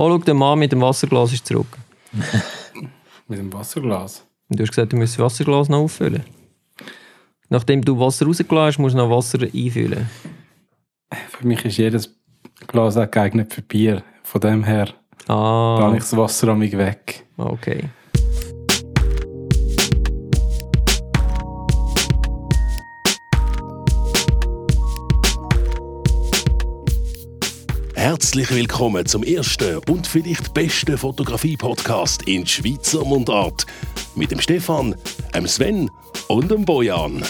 Oh, schau, der Mann mit dem Wasserglas ist zurück. Mit dem Wasserglas. Und du hast gesagt, du musst das Wasserglas noch auffüllen. Nachdem du Wasser rausgelassen hast, musst du noch Wasser einfüllen. Für mich ist jedes Glas auch geeignet für Bier. Von dem her Ah, ich das Wasser an mich weg. okay. Herzlich willkommen zum ersten und vielleicht besten Fotografie-Podcast in Schweizer Mundart. Mit dem Stefan, dem Sven und dem Bojan.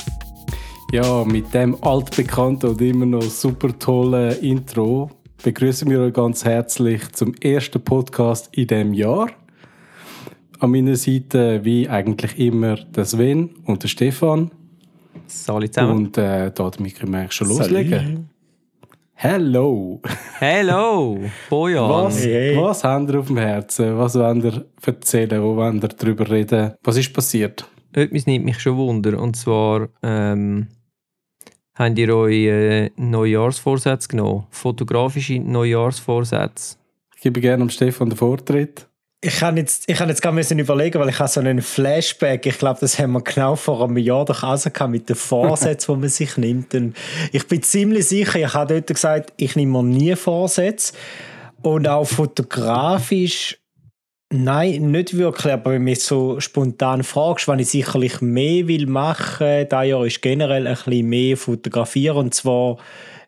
Ja, mit dem altbekannten und immer noch super tollen Intro begrüßen wir euch ganz herzlich zum ersten Podcast in dem Jahr. An meiner Seite, wie eigentlich immer, der Sven und der Stefan. Salut zusammen. Und äh, damit können wir eigentlich schon loslegen. Hello! Hello, Bojan. Was, was habt ihr auf dem Herzen? Was wollt ihr erzählen? Wo wollt ihr darüber reden? Was ist passiert? Etwas nimmt mich schon Wunder. Und zwar, ähm, habt ihr euch äh, Neujahrsvorsätze genommen? Fotografische Neujahrsvorsätze? Ich gebe gerne am Stefan den Vortritt. Ich kann jetzt, ich kann jetzt gar müssen überlegen, weil ich habe so einen Flashback. Ich glaube, das haben wir genau vor einem Jahr doch gehabt mit den Vorsätzen, die man sich nimmt. Und ich bin ziemlich sicher, ich habe dort gesagt, ich nehme mir nie Vorsätze. Und auch fotografisch, nein, nicht wirklich. Aber wenn du mich so spontan fragst, wenn ich sicherlich mehr will machen, da Jahr ist generell ein bisschen mehr fotografieren. Und zwar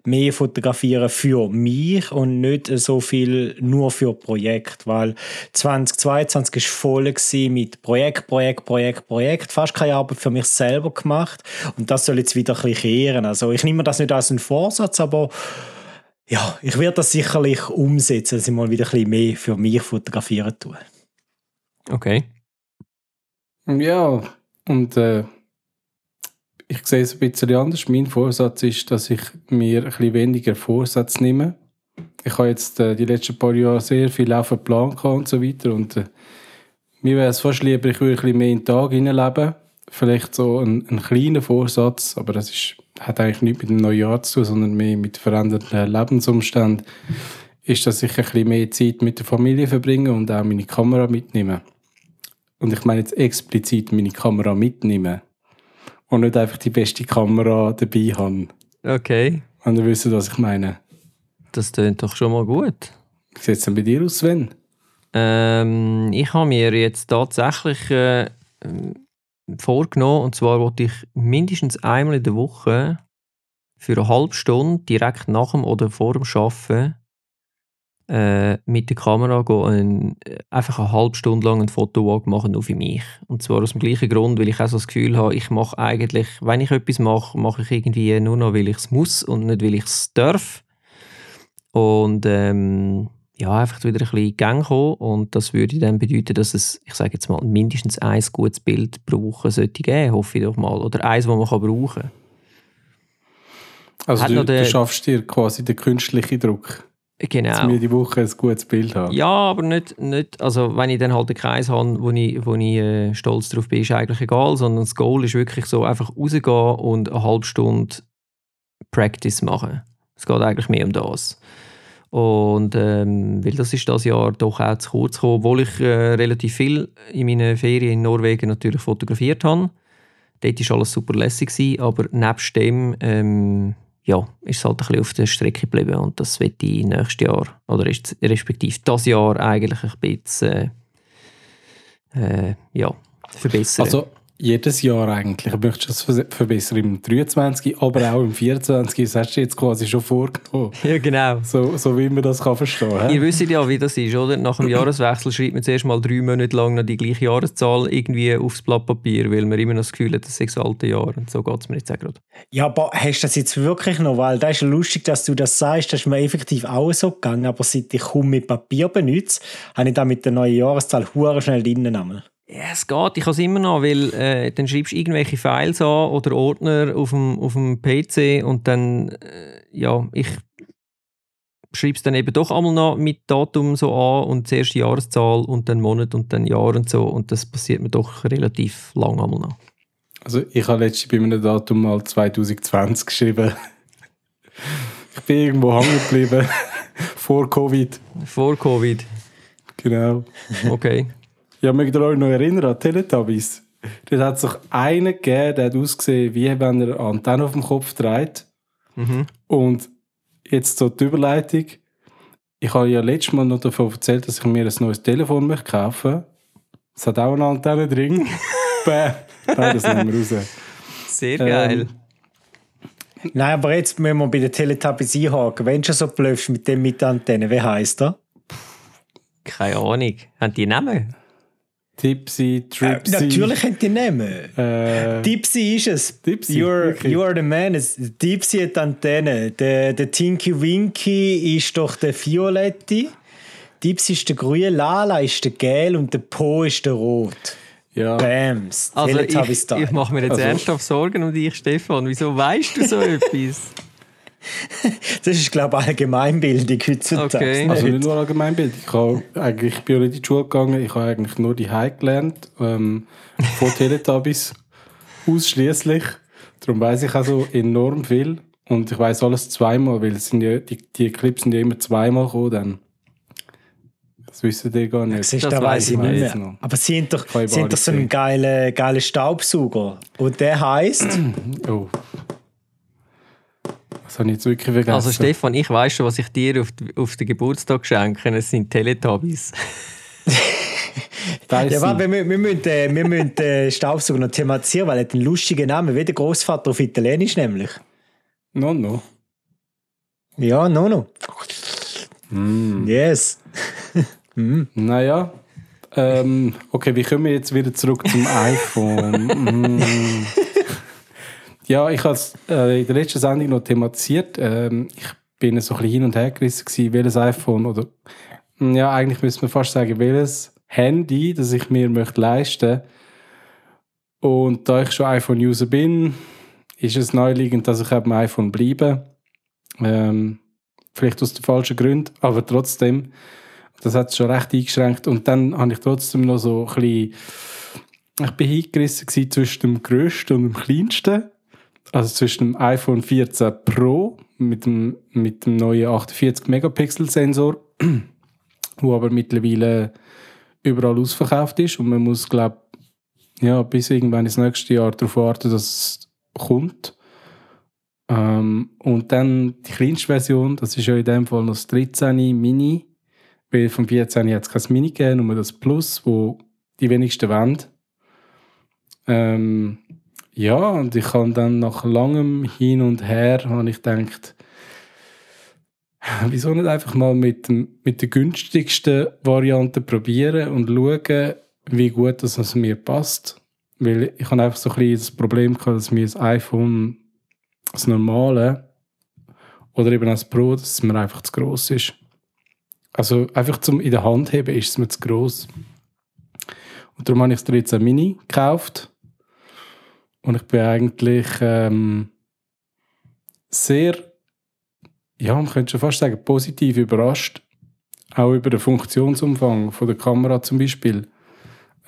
mehr fotografieren für mich und nicht so viel nur für Projekt, weil 2022 ist voll mit Projekt, Projekt, Projekt, Projekt, fast keine Arbeit für mich selber gemacht und das soll jetzt wieder ein bisschen kehren. Also ich nehme das nicht als einen Vorsatz, aber ja, ich werde das sicherlich umsetzen, dass ich mal wieder ein bisschen mehr für mich fotografieren tue. Okay. Ja, und äh, ich sehe es ein bisschen anders. Mein Vorsatz ist, dass ich mir ein bisschen weniger Vorsatz nehme. Ich habe jetzt äh, die letzten paar Jahre sehr viel auf dem Plan gehabt und so weiter. Und äh, mir wäre es fast lieber, ich würde ein bisschen mehr in den Tag hineinleben. Vielleicht so ein, ein kleiner Vorsatz, aber das ist, hat eigentlich nichts mit dem Neujahr zu tun, sondern mehr mit veränderten Lebensumständen. Ist, dass ich ein bisschen mehr Zeit mit der Familie verbringe und auch meine Kamera mitnehme. Und ich meine jetzt explizit meine Kamera mitnehmen und nicht einfach die beste Kamera dabei haben. Okay. Und ihr wisst, was ich meine. Das klingt doch schon mal gut. Wie sieht es denn bei dir aus, Sven? Ähm, ich habe mir jetzt tatsächlich äh, vorgenommen, und zwar wollte ich mindestens einmal in der Woche für eine halbe Stunde direkt nach dem oder vor dem Arbeiten äh, mit der Kamera gehen, äh, einfach eine halbe Stunde lang einen Fotowalk machen, nur für mich. Und zwar aus dem gleichen Grund, weil ich auch so das Gefühl habe, ich mache eigentlich, wenn ich etwas mache, mache ich irgendwie nur noch, weil ich es muss und nicht, weil ich es darf. Und ähm, ja, einfach wieder ein bisschen in Gang kommen. Und das würde dann bedeuten, dass es, ich sage jetzt mal, mindestens ein gutes Bild Woche sollte geben, hoffe ich doch mal. Oder eins, das man kann brauchen kann. Also Hat du, du schaffst dir quasi den künstlichen Druck, dass Genau. wir die Woche ein gutes Bild haben. Ja, aber nicht, nicht, also wenn ich dann halt einen Kreis habe, wo ich, wo ich äh, stolz drauf bin, ist eigentlich egal, sondern das Goal ist wirklich so, einfach rausgehen und eine halbe Stunde Practice machen. Es geht eigentlich mehr um das. Und ähm, weil das ist das Jahr doch auch zu kurz gekommen, obwohl ich äh, relativ viel in meinen Ferien in Norwegen natürlich fotografiert habe. Dort war alles super lässig, gewesen, aber nebst dem ähm, ja, ist es halt ein bisschen auf der Strecke geblieben und das wird ich nächstes Jahr, oder respektive das Jahr eigentlich ein bisschen äh, äh, ja, verbessern. Also jedes Jahr eigentlich. Ich möchte das ver- verbessern im 23, aber auch im 24. Das hast du jetzt quasi schon vorgenommen. ja, genau. So, so wie man das kann verstehen kann. Ihr wisst ja, wie das ist, oder? Nach dem Jahreswechsel schreibt man zuerst mal drei Monate lang noch die gleiche Jahreszahl irgendwie aufs Blatt Papier, weil man immer noch das Gefühl hat, das sei das alte Jahr. Und so geht es mir jetzt auch gerade. Ja, aber hast du das jetzt wirklich noch? Weil das ist lustig, dass du das sagst. Das ist mir effektiv auch so gegangen. Aber seit ich kaum mit Papier benutze, habe ich da mit der neuen Jahreszahl hure schnell drinnen. Ja, es geht. Ich kann es immer noch, weil äh, dann schreibst du irgendwelche Files an oder Ordner auf dem, auf dem PC und dann, äh, ja, ich schreibe es dann eben doch einmal noch mit Datum so an und zuerst die Jahreszahl und dann Monat und dann Jahr und so und das passiert mir doch relativ lang einmal noch. Also ich habe letztens bei einem Datum mal 2020 geschrieben. ich bin irgendwo hängen geblieben. Vor Covid. Vor Covid. Genau. Okay. Ja, mögt ihr euch noch erinnern an Teletubbies? Dort hat es doch einen gegeben, der hat ausgesehen, wie wenn er eine Antenne auf dem Kopf trägt. Mhm. Und jetzt so die Überleitung. Ich habe ja letztes Mal noch davon erzählt, dass ich mir ein neues Telefon möchte kaufen Es hat auch eine Antenne drin. Bäh. Nein, das nehmen wir raus. Sehr Ähm, geil. Nein, aber jetzt müssen wir bei den Teletubbies einhaken. Wenn du schon so blöffst mit dem mit der Antenne, wie heisst er? Keine Ahnung. Haben die Namen? Tipsy, Tripsy. Äh, natürlich haben die Namen. Äh, Dipsy ist es. Dipsy, You're, wirklich? you are the man. Dipsy hat die Antenne. Der, der Tinky Winky ist doch der Violette. Dipsy ist der grüne, Lala ist der gelb und der Po ist der rot. ja. Bams. Also ich, ich mache mir jetzt Also- ernsthaft Sorgen um dich, Stefan. Wieso weißt du so etwas? Das ist, glaube ich, Allgemeinbildung heutzutage. Okay. Also Nicht? nur Allgemeinbild. Ich habe eigentlich ich bin ja nicht in die Schule gegangen. Ich habe eigentlich nur die High gelernt ähm, von Teletubbies ausschließlich. Darum weiß ich also enorm viel und ich weiß alles zweimal, weil es sind ja, die, die Clips sind ja immer zweimal gekommen. Dann. Das wissen die gar nicht. Das da weiss weiß ich ich nicht mehr. noch. Aber sie haben doch, haben doch so einen gesehen. geilen, geilen Staubsauger. Und der heisst. Oh. Das habe ich jetzt wirklich vergessen. Also Stefan, ich weiß schon, was ich dir auf, die- auf den Geburtstag schenke. Es sind Teletubbies. Ja, warte, wir, wir müssen, äh, wir müssen den Staubsauger noch thematisieren, weil er hat einen lustigen Namen, wie der Großvater auf Italienisch nämlich. No, no. Ja, no, no. Mm. Yes. Naja. Ähm, okay, wie kommen wir jetzt wieder zurück zum iPhone? Mm. Ja, ich habe es äh, in der letzten Sendung noch thematisiert. Ähm, ich bin so ein bisschen hin und her gerissen, gewesen, welches iPhone oder Mm, ja, eigentlich müsste man fast sagen, welches Handy, das ich mir möchte leisten Und da ich schon iPhone-User bin, ist es naheliegend, dass ich am iPhone bleibe. Ähm, vielleicht aus den falschen Gründen, aber trotzdem. Das hat es schon recht eingeschränkt. Und dann habe ich trotzdem noch so ein bisschen. Ich bin hingerissen zwischen dem grössten und dem kleinsten. Also zwischen dem iPhone 14 Pro mit dem, mit dem neuen 48-Megapixel-Sensor, wo aber mittlerweile überall ausverkauft ist. Und man muss, glaube ja, bis irgendwann ins nächste Jahr darauf warten, dass es kommt. Ähm, und dann die kleinste Version, das ist ja in dem Fall noch das 13 Mini. Weil vom 14 hat es kein Mini gegeben, nur das Plus, wo die wenigsten wollen. Ähm, ja, und ich habe dann nach langem Hin und Her habe ich gedacht, wieso nicht einfach mal mit, dem, mit der günstigsten Variante probieren und schauen, wie gut das es mir passt. Weil ich habe einfach so ein bisschen das Problem gehabt, dass mir das iPhone, das normale, oder eben das Pro, dass es mir einfach zu gross ist. Also einfach zum in der Hand heben ist es mir zu gross. Und darum habe ich das 13 Mini gekauft. Und ich bin eigentlich ähm, sehr, ja, man könnte schon fast sagen, positiv überrascht. Auch über den Funktionsumfang von der Kamera zum Beispiel.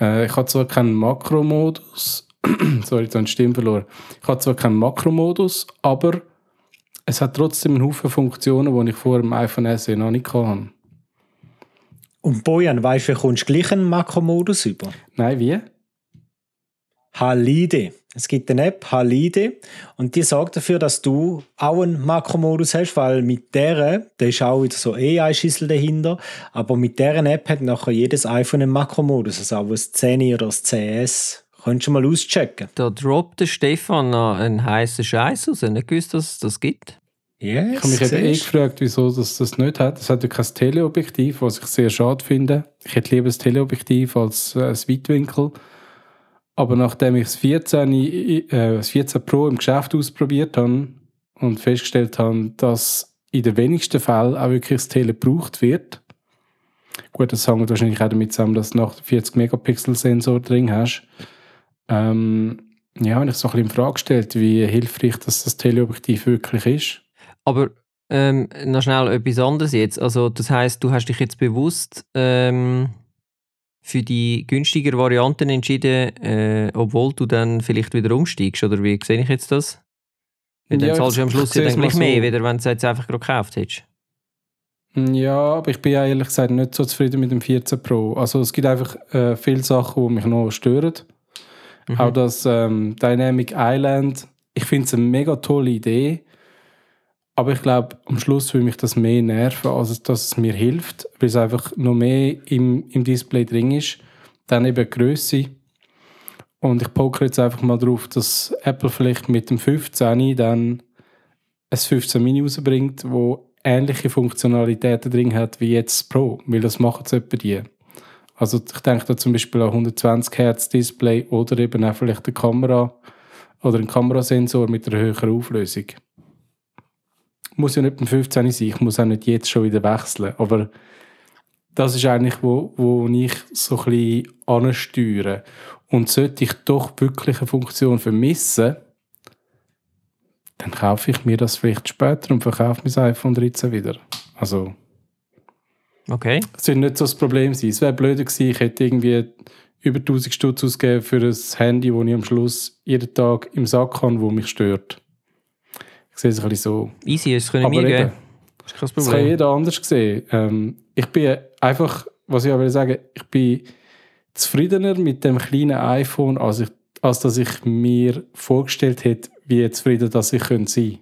Äh, ich habe zwar keinen Makromodus, sorry, jetzt habe ich Stimme verloren. Ich habe zwar keinen Makromodus, aber es hat trotzdem einen Haufen Funktionen, die ich vor dem iPhone SE noch nicht hatte. Und Bojan, weißt du, kommst du gleich einen Makromodus über? Nein, wie? Halide. Es gibt eine App, Halide, und die sorgt dafür, dass du auch einen Makromodus hast, weil mit der, da ist auch wieder so AI-Schüssel dahinter, aber mit deren App hat nachher jedes iPhone einen Makromodus, also auch das 10 oder das 10S. Könntest du mal auschecken. Da droppt der Stefan noch einen heißen Scheiß raus. Nicht gewusst, dass es das gibt. Yes, Ich habe mich eben eh gefragt, wieso das, das nicht hat. Es hat ja kein Teleobjektiv, was ich sehr schade finde. Ich hätte lieber ein Teleobjektiv als äh, ein Weitwinkel. Aber nachdem ich das 14, äh, das 14 Pro im Geschäft ausprobiert habe und festgestellt habe, dass in den wenigsten Fällen auch wirklich das Tele gebraucht wird, gut, das hängt wahrscheinlich auch damit zusammen, dass du noch 40 Megapixel Sensor drin hast, ähm, ja, habe ich so ein bisschen in Frage gestellt, wie hilfreich das, das Teleobjektiv wirklich ist. Aber ähm, noch schnell etwas anderes jetzt. Also, das heißt, du hast dich jetzt bewusst ähm, für die günstigere Varianten entschieden, äh, obwohl du dann vielleicht wieder umsteigst. Oder wie sehe ich jetzt das? Weil dann Ja, zahlst du am Schluss ja dann gleich mal mehr, so. wieder wenn du es jetzt einfach gerade gekauft hättest. Ja, aber ich bin ja ehrlich gesagt nicht so zufrieden mit dem 14 Pro. Also es gibt einfach äh, viele Sachen, die mich noch stören. Mhm. Auch das ähm, Dynamic Island, ich finde es eine mega tolle Idee. Aber ich glaube, am Schluss will mich das mehr nerven, als dass es mir hilft, weil es einfach noch mehr im, im Display drin ist. Dann eben Größe. Und ich poke jetzt einfach mal drauf, dass Apple vielleicht mit dem 15 dann ein 15 Mini rausbringt, wo ähnliche Funktionalitäten drin hat wie jetzt das Pro, weil das machen sie etwa die. Also ich denke da zum Beispiel an 120 Hertz Display oder eben auch vielleicht eine Kamera oder ein Kamerasensor mit einer höheren Auflösung. Muss ja nicht beim 15 sein, ich muss auch nicht jetzt schon wieder wechseln, aber das ist eigentlich, wo, wo ich so ein bisschen ansteuere. Und sollte ich doch wirklich eine Funktion vermissen, dann kaufe ich mir das vielleicht später und verkaufe mein iPhone 13 wieder. Also. Okay. Das wird nicht so das Problem sein. Es wäre blöder gewesen, ich hätte irgendwie über 1000 Stutz ausgegeben für ein Handy, das ich am Schluss jeden Tag im Sack habe, das mich stört. Ich sehe es ein bisschen so. Easy, es können wir geben. Das ist kein Problem. Das kann jeder anders sehen. Ähm, ich bin einfach, was ich auch will sagen, ich bin zufriedener mit dem kleinen iPhone, als, ich, als dass ich mir vorgestellt hätte, wie zufrieden dass ich sein könnte.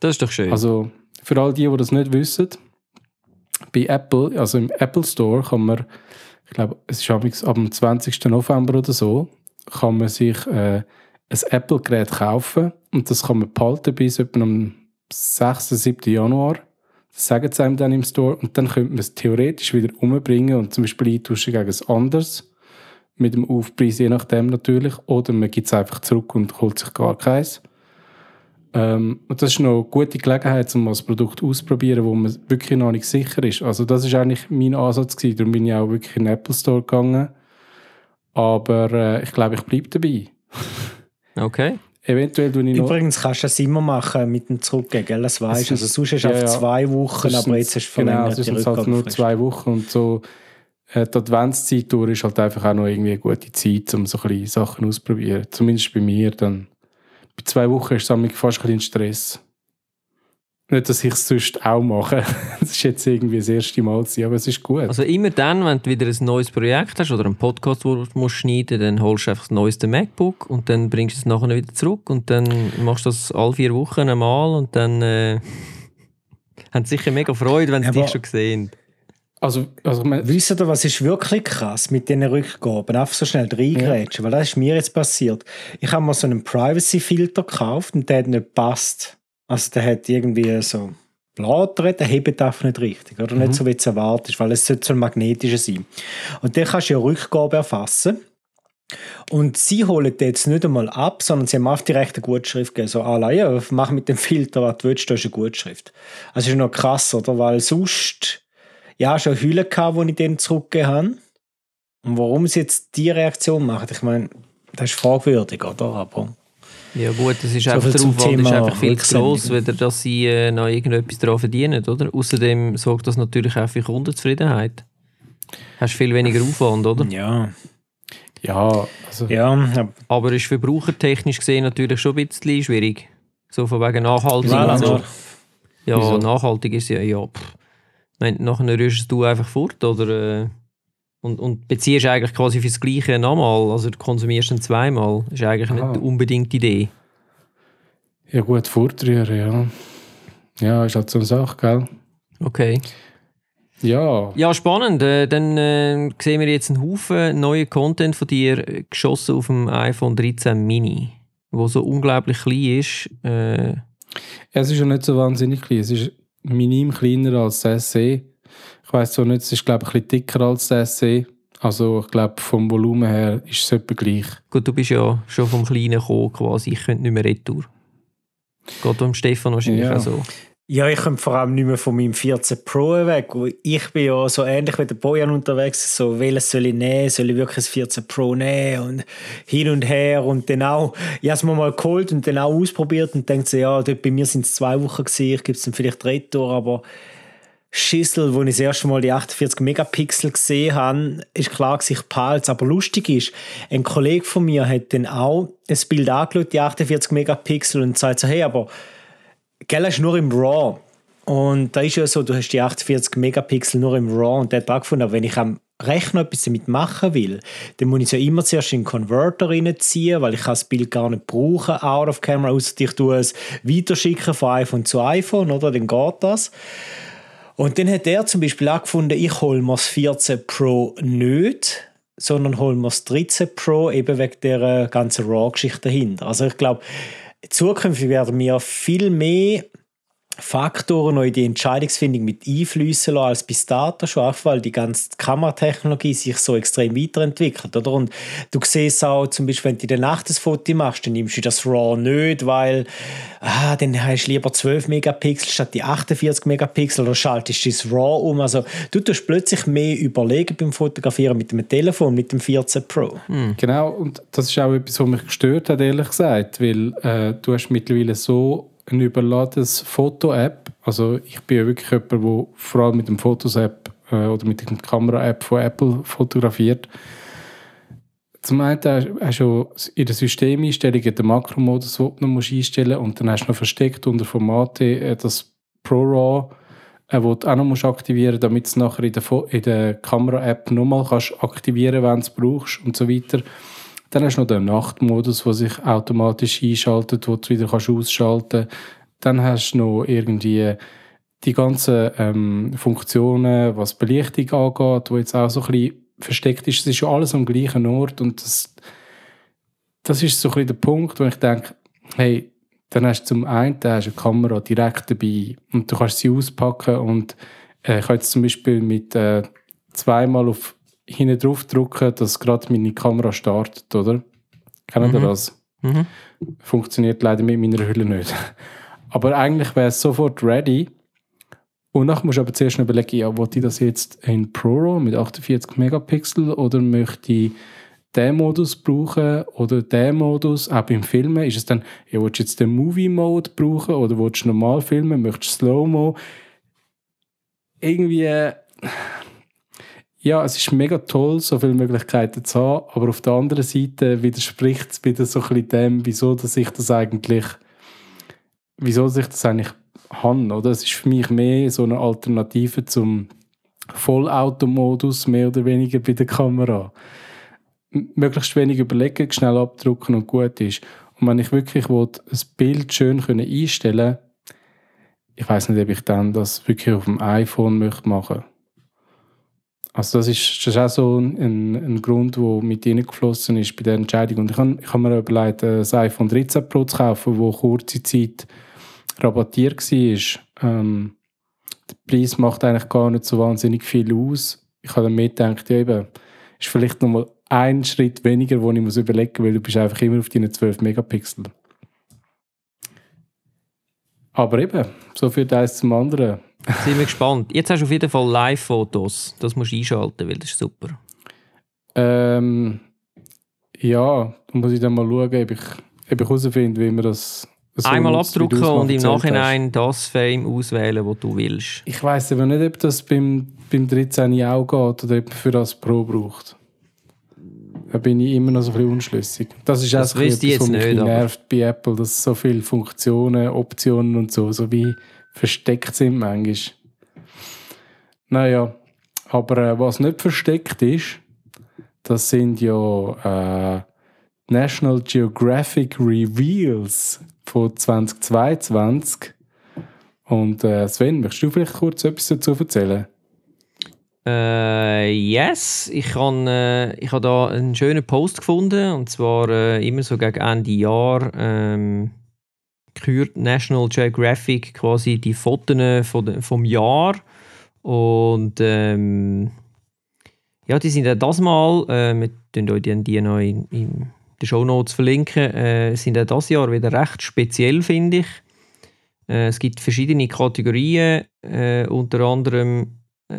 Das ist doch schön. Also für all die, die das nicht wissen, bei Apple, also im Apple Store kann man, ich glaube, es ist ab dem 20. November oder so, kann man sich äh, ein Apple-Gerät kaufen und das kann man behalten bis etwa am 6. 7. Januar. Das sagen sie einem dann im Store und dann könnte man es theoretisch wieder umbringen und zum Beispiel eintauschen gegen ein anderes mit dem Aufpreis, je nachdem natürlich. Oder man gibt es einfach zurück und holt sich gar keins. Ähm, und das ist noch eine gute Gelegenheit, um das Produkt auszuprobieren, wo man wirklich noch nicht sicher ist. Also das ist eigentlich mein Ansatz gewesen. Darum bin ich auch wirklich in den Apple Store gegangen. Aber äh, ich glaube, ich bleibe dabei. okay. Eventuell tue ich noch... Übrigens kannst du das immer machen mit dem Zurückgehen, gell? Das weißt du. Also sonst ist es ja, auf zwei Wochen, aber jetzt hast du verlängert Genau, sonst halt nur zwei Wochen und so äh, die Adventszeit durch ist halt einfach auch noch irgendwie eine gute Zeit, um so ein Sachen auszuprobieren. Zumindest bei mir dann. Bei zwei Wochen ist es fast ein bisschen Stress. Nicht, dass ich es sonst auch mache. das ist jetzt irgendwie das erste Mal aber es ist gut. Also immer dann, wenn du wieder ein neues Projekt hast oder einen Podcast, wo du musst schneiden dann holst du einfach das neueste MacBook und dann bringst du es nachher wieder zurück und dann machst du das alle vier Wochen einmal und dann äh, haben sie sicher mega Freude, wenn sie dich schon sehen. Also, also Wisst ihr, was ist wirklich krass mit diesen Rückgaben? Einfach so schnell reingrätschen, ja. weil das ist mir jetzt passiert. Ich habe mal so einen Privacy-Filter gekauft und der hat nicht gepasst. Also der hat irgendwie so Blatt der hebt einfach nicht richtig. Oder mhm. nicht so, wie es erwartet ist, weil es sollte so ein magnetischer sein. Und den kannst du ja Rückgabe erfassen. Und sie holen den jetzt nicht einmal ab, sondern sie haben auf direkt eine Gutschrift gegeben. So, ah, ja, mach mit dem Filter, was du willst, da ist eine Gutschrift. Also ist noch krass, oder? Weil sonst ja, schon Hülle gehabt, die ich denen zurückgegeben habe. Und warum sie jetzt diese Reaktion machen, ich meine, das ist fragwürdig, oder? Aber ja gut, das ist so einfach, der Aufwand ist einfach viel zu gross, weder dass sie äh, noch irgendetwas daran verdienen, oder? Außerdem sorgt das natürlich auch für Kundenzufriedenheit. Hast viel weniger Aufwand, oder? Ja. Ja, also. ja. Aber ist verbrauchertechnisch gesehen natürlich schon ein bisschen schwierig. So von wegen nachhaltig. Ja, so. ja nachhaltig ist ja, ja pff. Meine, nachher rührst du einfach fort oder äh, und, und beziehst eigentlich quasi fürs Gleiche nochmal, also du konsumierst ihn zweimal. Das ist eigentlich Aha. nicht unbedingt die Idee. Ja gut, fortrühren, ja. Ja, ist halt so eine Sache, gell? Okay. Ja. Ja, spannend. Äh, dann äh, sehen wir jetzt einen Haufen neuen Content von dir äh, geschossen auf dem iPhone 13 Mini, wo so unglaublich klein ist. Äh, es ist ja nicht so wahnsinnig klein. Es ist minim kleiner als das SE. Ich weiß zwar nicht, es ist glaube ich ein bisschen dicker als das SE. Also ich glaube vom Volumen her ist es etwa gleich. Gut, du bist ja schon vom Kleinen gekommen quasi. Ich könnte nicht mehr retour. Geht um Stefan wahrscheinlich ja. auch so. Ja, ich komme vor allem nicht mehr von meinem 14 Pro weg. Ich bin ja so ähnlich wie der Bojan unterwegs. So, welches soll ich nehmen? Soll ich wirklich das 14 Pro nehmen? Und hin und her. Und dann auch, ich habe es mir mal geholt und dann auch ausprobiert und denke so, ja, dort bei mir sind es zwei Wochen gewesen. Ich gebe es dann vielleicht Retour, aber Schissel, wo ich das erste Mal die 48 Megapixel gesehen habe, ist klar, dass ich Aber lustig ist, ein Kollege von mir hat dann auch das Bild angeschaut, die 48 Megapixel, und sagt so, hey, aber Gell, ist nur im RAW. Und da ist ja so, du hast die 48 Megapixel nur im RAW und der hat angefunden, aber wenn ich am Rechner etwas damit machen will, dann muss ich es ja immer zuerst in den Converter reinziehen, weil ich das Bild gar nicht brauchen, out of camera, außer ich tue es weiterschicken von iPhone zu iPhone, oder? Dann geht das. Und dann hat er zum Beispiel auch gefunden, ich hole mir das 14 Pro nicht, sondern hole mir das 13 Pro eben wegen der ganzen RAW-Geschichte dahinter. Also ich glaube, zukünftig werden wir viel mehr Faktoren noch in die Entscheidungsfindung mit einfließen lassen als bis dato schon, auch weil die ganze Kameratechnologie sich so extrem weiterentwickelt, oder? Und du siehst auch zum Beispiel, wenn du in der Nacht das Foto machst, dann nimmst du das RAW nicht, weil ah, dann hast du lieber 12 Megapixel statt die 48 Megapixel oder schaltest du das RAW um. Also du tust plötzlich mehr überlegen beim Fotografieren mit dem Telefon, mit dem 14 Pro. Hm. Genau, und das ist auch etwas, was mich gestört hat, ehrlich gesagt, weil äh, du hast mittlerweile so eine überladenes Foto-App. Also ich bin ja wirklich jemand, der vor allem mit dem Fotos-App äh, oder mit der Kamera-App von Apple fotografiert. Zum einen hast du in der Systemeinstellung den Makromodus, den du noch einstellen musst, und dann hast du noch versteckt unter Formate äh, das ProRAW, äh, du auch noch musst aktivieren damit du es nachher in der, der Kamera-App nochmal aktivieren kannst, wenn du es brauchst und so weiter. Dann hast du noch den Nachtmodus, der sich automatisch einschaltet, wo du wieder kannst ausschalten kannst. Dann hast du noch irgendwie die ganzen ähm, Funktionen, was Belichtung angeht, wo jetzt auch so ein bisschen versteckt ist. Es ist ja alles am gleichen Ort und das, das ist so ein bisschen der Punkt, wo ich denke, hey, dann hast du zum einen hast eine Kamera direkt dabei und du kannst sie auspacken und äh, ich habe jetzt zum Beispiel mit äh, zweimal auf hinten drauf drücken, dass gerade meine Kamera startet, oder? Kennen mhm. ihr das? Mhm. Funktioniert leider mit meiner Hülle nicht. Aber eigentlich wäre es sofort ready. Und dann musst du aber zuerst überlegen, ja, wollte ich das jetzt in ProRAW mit 48 Megapixel oder möchte ich den Modus brauchen oder den Modus, auch beim Filmen, ist es dann, ja, willst du jetzt den Movie-Mode brauchen oder willst du normal filmen, möchtest du Slow-Mo? Irgendwie ja, es ist mega toll, so viele Möglichkeiten zu haben, aber auf der anderen Seite widerspricht es wieder so ein bisschen dem, wieso dass ich das eigentlich, wieso dass ich das eigentlich habe, oder? Es ist für mich mehr so eine Alternative zum Vollautomodus, mehr oder weniger bei der Kamera. Möglichst wenig überlegen, schnell abdrucken und gut ist. Und wenn ich wirklich will, ein Bild schön einstellen ich weiß nicht, ob ich dann das wirklich auf dem iPhone möchte machen möchte also das ist, das ist auch so ein, ein Grund, der mit reingeflossen ist bei der Entscheidung. Und ich habe ich hab mir überlegt, ein iPhone 13 Pro zu kaufen, das kurze Zeit rabattiert war. Ähm, der Preis macht eigentlich gar nicht so wahnsinnig viel aus. Ich habe dann mir gedacht, ja eben, ist vielleicht nochmal ein Schritt weniger, den ich muss überlegen muss, weil du bist einfach immer auf deinen 12 Megapixel. Aber eben, so viel eins zum anderen. Sind wir gespannt. Jetzt hast du auf jeden Fall Live-Fotos. Das musst du einschalten, weil das ist super. Ähm, ja, da muss ich dann mal schauen, ob ich, ob ich herausfinde, wie man das so Einmal abdrucken und im Nachhinein hast. das Fame auswählen, was du willst. Ich weiß aber nicht, ob das beim, beim 13 auch geht oder ob man für das Pro braucht. Da bin ich immer noch so ein bisschen unschlüssig. Das ist das auch etwas, was mich nicht, nervt bei Apple, dass so viele Funktionen, Optionen und so, so wie versteckt sind manchmal. Naja, aber äh, was nicht versteckt ist, das sind ja äh, National Geographic Reveals von 2022. Und äh, Sven, möchtest du vielleicht kurz etwas dazu erzählen? Äh, yes, ich habe äh, ich hab da einen schönen Post gefunden und zwar äh, immer so gegen Ende Jahr ähm, kürt National Geographic quasi die Fotos vom Jahr und ähm, ja, die sind ja das Mal, äh, wir tun euch die, noch in, in den Show Notes verlinken, äh, sind ja das Jahr wieder recht speziell, finde ich. Äh, es gibt verschiedene Kategorien, äh, unter anderem, äh,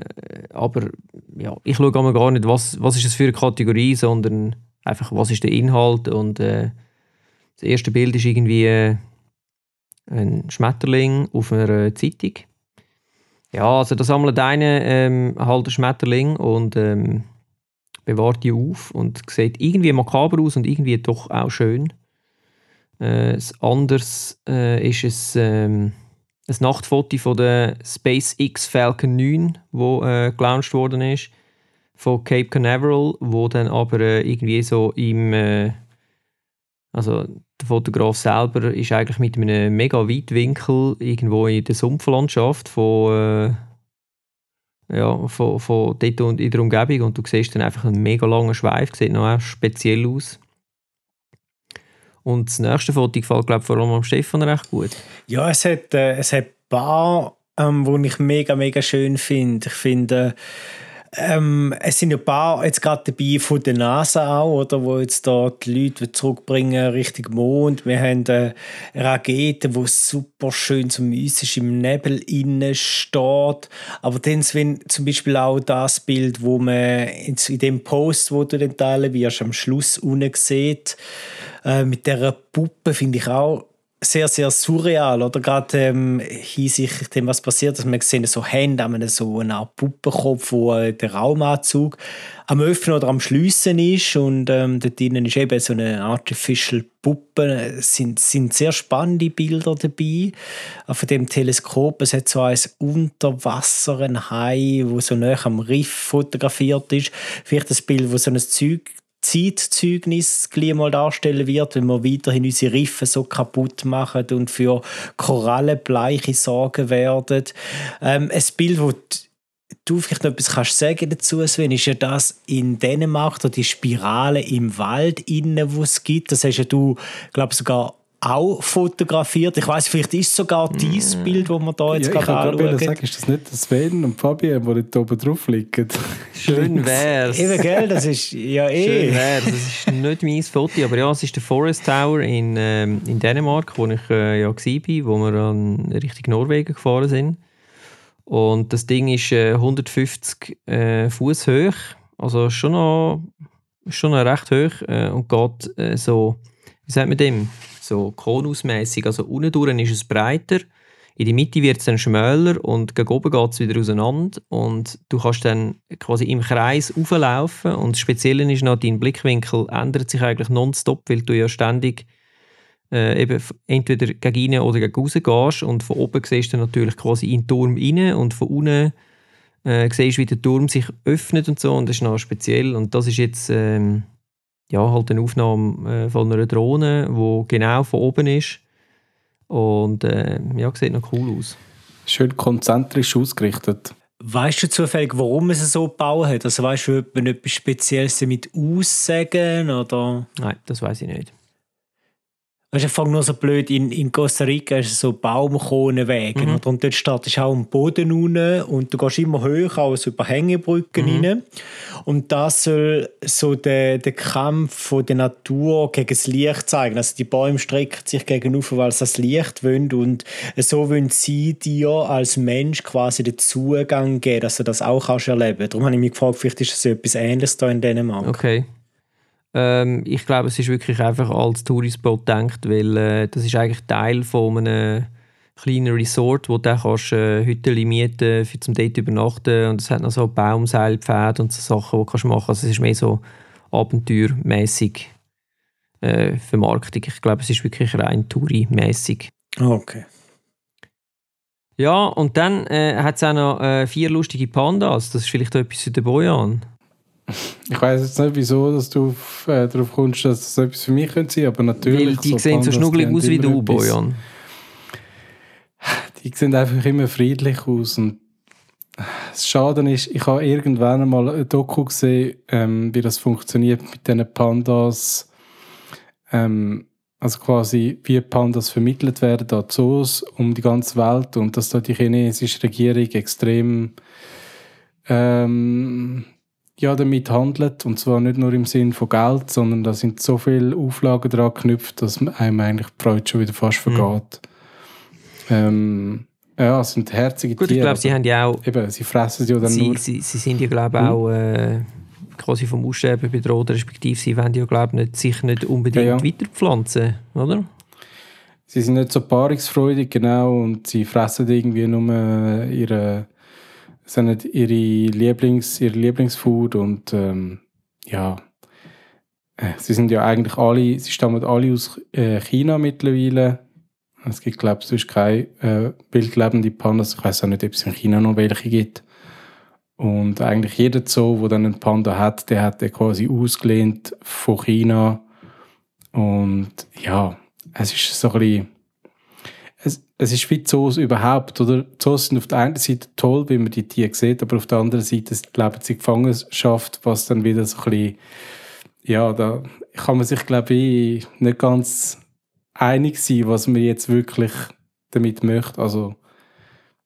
aber ja, ich schaue gar nicht, was, was ist das für eine Kategorie, sondern einfach, was ist der Inhalt und äh, das erste Bild ist irgendwie äh, ein Schmetterling auf einer Zeitung. Ja, also da sammelt einer ähm, halt einen Schmetterling und ähm, bewahrt die auf und sieht irgendwie makaber aus und irgendwie doch auch schön. Äh, das anderes äh, ist es, ähm, ein Nachtfoto von der SpaceX Falcon 9, wo äh, gelauncht worden ist, von Cape Canaveral, wo dann aber äh, irgendwie so im äh, also der Fotograf selber ist eigentlich mit einem mega Weitwinkel irgendwo in der Sumpflandschaft von, äh, ja, von, von dort und in der Umgebung und du siehst dann einfach einen mega langen Schweif, sieht noch speziell aus. Und das nächste Foto gefällt, glaube ich, vor allem am Stefan recht gut. Ja, es hat, äh, es hat ein paar, ähm, die ich mega, mega schön finde. Ich finde, ähm, es sind ein paar jetzt gerade dabei von der NASA auch, oder, wo jetzt da die Leute zurückbringen Richtung Mond. Wir haben eine Rakete, die super schön zum Mystisch im Nebel innen steht. Aber dann wenn zum Beispiel auch das Bild, wo man in dem Post, wo du den teilen wirst, am Schluss unten sieht, äh, mit der Puppe finde ich auch sehr, sehr surreal, oder? Gerade ähm, hinsichtlich dem, was passiert, dass man sehen so Hände an so eine Art Puppenkopf, wo äh, der Raumanzug am Öffnen oder am Schliessen ist und ähm, dort drinnen ist eben so eine Artificial Puppe. Es sind, sind sehr spannende Bilder dabei. Auf dem Teleskop, es hat so ein Unterwasser, ein Hai, wo so nah am Riff fotografiert ist. Vielleicht das Bild, wo so ein Zeug Zeitzeugnis gleich mal darstellen wird, wenn wir weiterhin unsere Riffe so kaputt machen und für Korallenbleiche sorgen werden. Ähm, ein Bild, wo du vielleicht noch etwas kannst sagen dazu, Sven, ist ja das in Dänemark, die Spirale im Wald innen, wo es gibt. Das hast ja du, glaube sogar auch fotografiert. Ich weiß, vielleicht ist sogar dieses mm. Bild, das wir da jetzt ja, gerade anschauen. Ich sagen, ist das nicht Sven und Fabian, die dort oben drauf liegen? Schön wär's. Eben, gell, das ist ja eh. Schön wär's. Das ist nicht mein Foto, aber ja, es ist der Forest Tower in, ähm, in Dänemark, wo ich äh, ja war, wo wir an Richtung Norwegen gefahren sind. Und das Ding ist äh, 150 äh, Fuß hoch, also schon noch, schon noch recht hoch äh, und geht äh, so, wie sagt man dem? So konusmäßig. Also unten durch ist es breiter, in der Mitte wird es dann schmäler und gegen oben geht es wieder auseinander. Und du kannst dann quasi im Kreis auflaufen und das Spezielle ist noch, dein Blickwinkel ändert sich eigentlich nonstop, weil du ja ständig äh, eben entweder gegen innen oder gegen raus gehst. Und von oben siehst du natürlich quasi in den Turm rein und von unten äh, siehst du, wie der Turm sich öffnet und so. Und das ist noch speziell. Und das ist jetzt ähm, ja, halt eine Aufnahme äh, von einer Drohne, die genau von oben ist. Und äh, ja, sieht noch cool aus. Schön konzentrisch ausgerichtet. Weißt du zufällig, warum es so gebaut hat? Also weißt du, ob man etwas Spezielles damit aussagen oder? Nein, das weiß ich nicht. Weißt du, ich fange nur so blöd, in, in Costa Rica ist es so Baumkronenwege. Mhm. Und dort startest du auch am Boden unten und du gehst immer höher, auch so über Hängebrücken mhm. rein. Und das soll so den, den Kampf von der Natur gegen das Licht zeigen. Also die Bäume strecken sich gegenüber, weil sie das Licht wollen. Und so wollen sie dir als Mensch quasi den Zugang geben, dass du das auch kannst erleben kannst. Darum habe ich mich gefragt, vielleicht ist es so etwas Ähnliches da in Dänemark. Okay. Ähm, ich glaube, es ist wirklich einfach als Tourispot gedacht, weil äh, das ist eigentlich Teil von einem kleinen Resort, wo du kannst, äh, Hütten mieten für zum dort übernachten und es hat noch so Baumseilpfade und so Sachen, die du kannst machen. Also es ist mehr so abenteuermäßig äh, Vermarktung. Ich glaube, es ist wirklich rein Touri-mäßig. Okay. Ja, und dann äh, hat es auch noch äh, vier lustige Pandas. Das ist vielleicht etwas für den Bojan. Ich weiß jetzt nicht, wieso dass du äh, darauf kommst, dass das etwas für mich könnte sein, aber natürlich. Weil die so sehen so schnuggelig aus wie du, Bojan. Die sehen einfach immer friedlich aus und das Schade ist, ich habe irgendwann einmal ein Doku gesehen, ähm, wie das funktioniert mit diesen Pandas. Ähm, also quasi, wie Pandas vermittelt werden an Zoos um die ganze Welt und dass da die chinesische Regierung extrem ähm, ja damit handelt. Und zwar nicht nur im Sinn von Geld, sondern da sind so viele Auflagen dran geknüpft, dass einem eigentlich die Freude schon wieder fast mhm. vergeht. Mhm. Ähm, ja, es sind herzige Gut, Tiere. ich glaube, sie haben ja auch... Eben, sie fressen ja dann sie, nur... Sie, sie sind ja, glaube ich, mhm. auch äh, quasi vom Aussterben bedroht, respektive sie wollen ja, glaube ich, nicht, sich nicht unbedingt ja, ja. weiterpflanzen, oder? Sie sind nicht so paarungsfreudig, genau, und sie fressen irgendwie nur ihre sind ihre Lieblings, ihr Lieblingsfood und ähm, ja, äh, sie sind ja eigentlich alle, sie stammen alle aus äh, China mittlerweile Es gibt, glaube ich, sonst keine äh, wildlebende Pandas. Ich weiß auch nicht, ob es in China noch welche gibt. Und eigentlich jeder Zoo, der dann einen Panda hat, der hat den quasi ausgelehnt von China. Und ja, es ist so ein bisschen, es, ist wie Zoos überhaupt, oder? Zoos sind auf der einen Seite toll, wie man die Tiere sieht, aber auf der anderen Seite leben sie Gefangenschaft, was dann wieder so ein bisschen, ja, da kann man sich, glaube ich, nicht ganz einig sein, was man jetzt wirklich damit möchte. Also,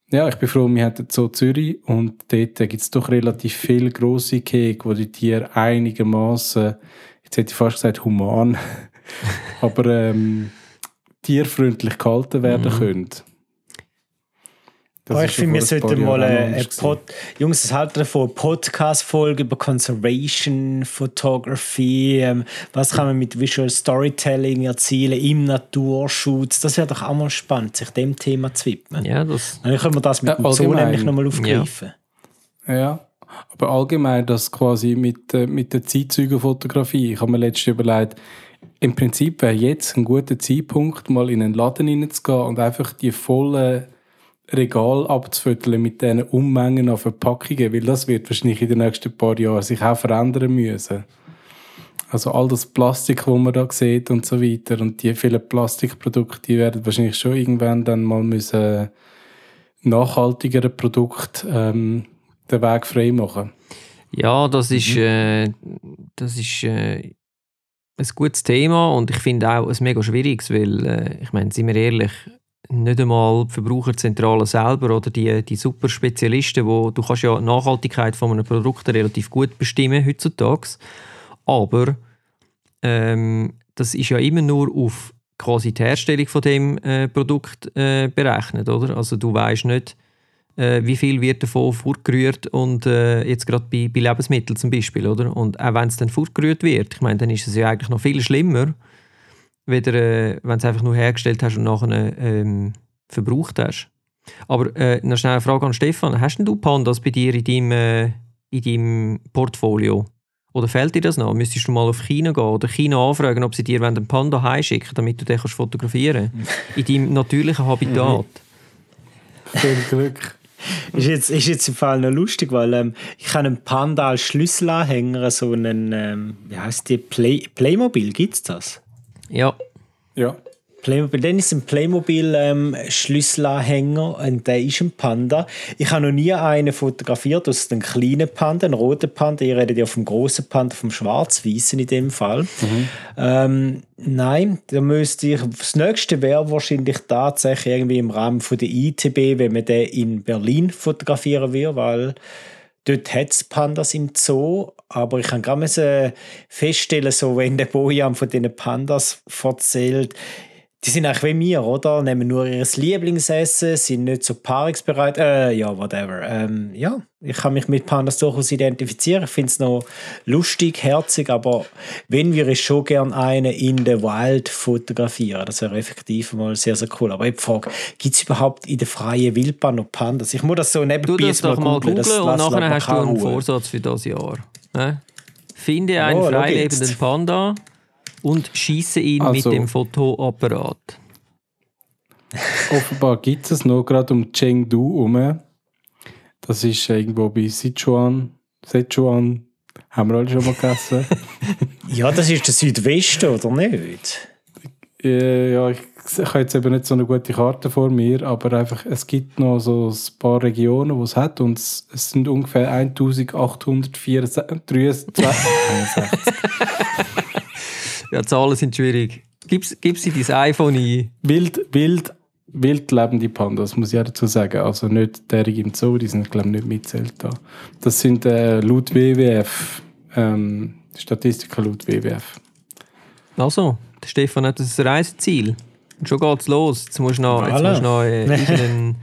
ja, ich bin froh, wir haben Zoo Zürich und dort gibt es doch relativ viele grosse Keg, wo die Tiere einigermaßen, jetzt hätte ich fast gesagt human, aber ähm, tierfreundlich gehalten werden mhm. können. Oh, ich finde, wir sollten mal eine Pod Jungs, es halt davon Podcast-Folge über Conservation, Photography, ähm, was kann man mit Visual Storytelling erzielen im Naturschutz. Das wäre doch auch mal spannend, sich dem Thema zu widmen. Ja, das. Dann können wir das mit dem Zoo nämlich nochmal aufgreifen. Ja. ja. aber allgemein das quasi mit, äh, mit der Zeitzeugenfotografie. Ich habe mir letztens überlegt, im Prinzip wäre jetzt ein guter Zeitpunkt, mal in einen Laden hineinzugehen und einfach die vollen Regal abzufütteln mit diesen Ummengen an Verpackungen, weil das wird wahrscheinlich in den nächsten paar Jahren sich auch verändern müssen. Also all das Plastik, das man da sieht und so weiter und die vielen Plastikprodukte, die werden wahrscheinlich schon irgendwann dann mal müssen nachhaltigere Produkte ähm, den Weg frei machen. Ja, das ist, mhm. äh, das ist äh, ein gutes Thema und ich finde auch ein mega schwieriges, weil äh, ich meine, sind wir ehrlich, nicht einmal die Verbraucherzentrale selber oder die, die super Spezialisten, wo du kannst ja die Nachhaltigkeit von einem Produkt relativ gut bestimmen heutzutage, aber ähm, das ist ja immer nur auf quasi die Herstellung von dem äh, Produkt äh, berechnet, oder? Also du weißt nicht, äh, wie viel wird davon fortgerührt und äh, jetzt gerade bei, bei Lebensmitteln zum Beispiel, oder? Und auch wenn es dann fortgerührt wird, ich meine, dann ist es ja eigentlich noch viel schlimmer, weder, äh, wenn du es einfach nur hergestellt hast und nachher ähm, verbraucht hast. Aber äh, noch schnell eine Frage an Stefan. Hast denn du Pandas bei dir in deinem, äh, in deinem Portfolio? Oder fällt dir das noch? Müsstest du mal auf China gehen oder China anfragen, ob sie dir einen Panda heimschicken damit du den kannst fotografieren kannst? in deinem natürlichen Habitat. Viel Glück. Ist, jetzt, ist jetzt im Fall noch lustig, weil ähm, ich habe einen Panda als Schlüsselanhänger, so einen, ähm, wie heißt die, Play Playmobil, gibt es das? Ja. Ja. Playmobil, dann ist ein Playmobil ähm, Schlüsselanhänger und der ist ein Panda. Ich habe noch nie einen fotografiert aus einem kleinen Panda, einem roten Panda. Ihr redet ja vom großen Panda, vom schwarz-weißen in dem Fall. Mhm. Ähm, nein, da müsste ich. Das nächste wäre wahrscheinlich tatsächlich irgendwie im Rahmen von der ITB, wenn man den in Berlin fotografieren würde, weil Dort hat es Pandas im Zoo, aber ich kann gerade feststellen, so wenn der Bojan von diesen Pandas erzählt, die sind eigentlich wie mir, oder? Nehmen nur ihr Lieblingsessen, sind nicht so paarungsbereit. Äh, ja, whatever. Ähm, ja, ich kann mich mit Pandas durchaus identifizieren. Ich finde es noch lustig, herzig, aber wenn wir es schon gerne einen in the Wild fotografieren, das wäre effektiv mal sehr, sehr cool. Aber ich frage, gibt es überhaupt in der freien Wildbahn noch Pandas? Ich muss das so nebenbei du doch mal googeln das, und nachher hast du einen Vorsatz für das Jahr. Ne? Finde einen oh, freilebenden Panda und schieße ihn also, mit dem Fotoapparat. Offenbar gibt es noch gerade um Chengdu herum. Das ist irgendwo bei Sichuan. Sichuan haben wir alle schon mal gegessen. ja, das ist der Südwesten, oder nicht? Äh, ja, ich, ich habe jetzt eben nicht so eine gute Karte vor mir, aber einfach, es gibt noch so ein paar Regionen, wo es hat und es, es sind ungefähr 1863. Ja, Zahlen sind schwierig. Gib's, gib's in dein iPhone ein. Wild, wild, wild lebende Pandas, muss ich auch dazu sagen. Also nicht derige im Zoo, die sind, glaube ich, nicht mitzählt da. Das sind äh, laut WWF, ähm, Statistiken laut WWF. Also, der Stefan hat ein Reiseziel. Und schon geht's los. Jetzt musst du noch, jetzt musst du noch äh, einen,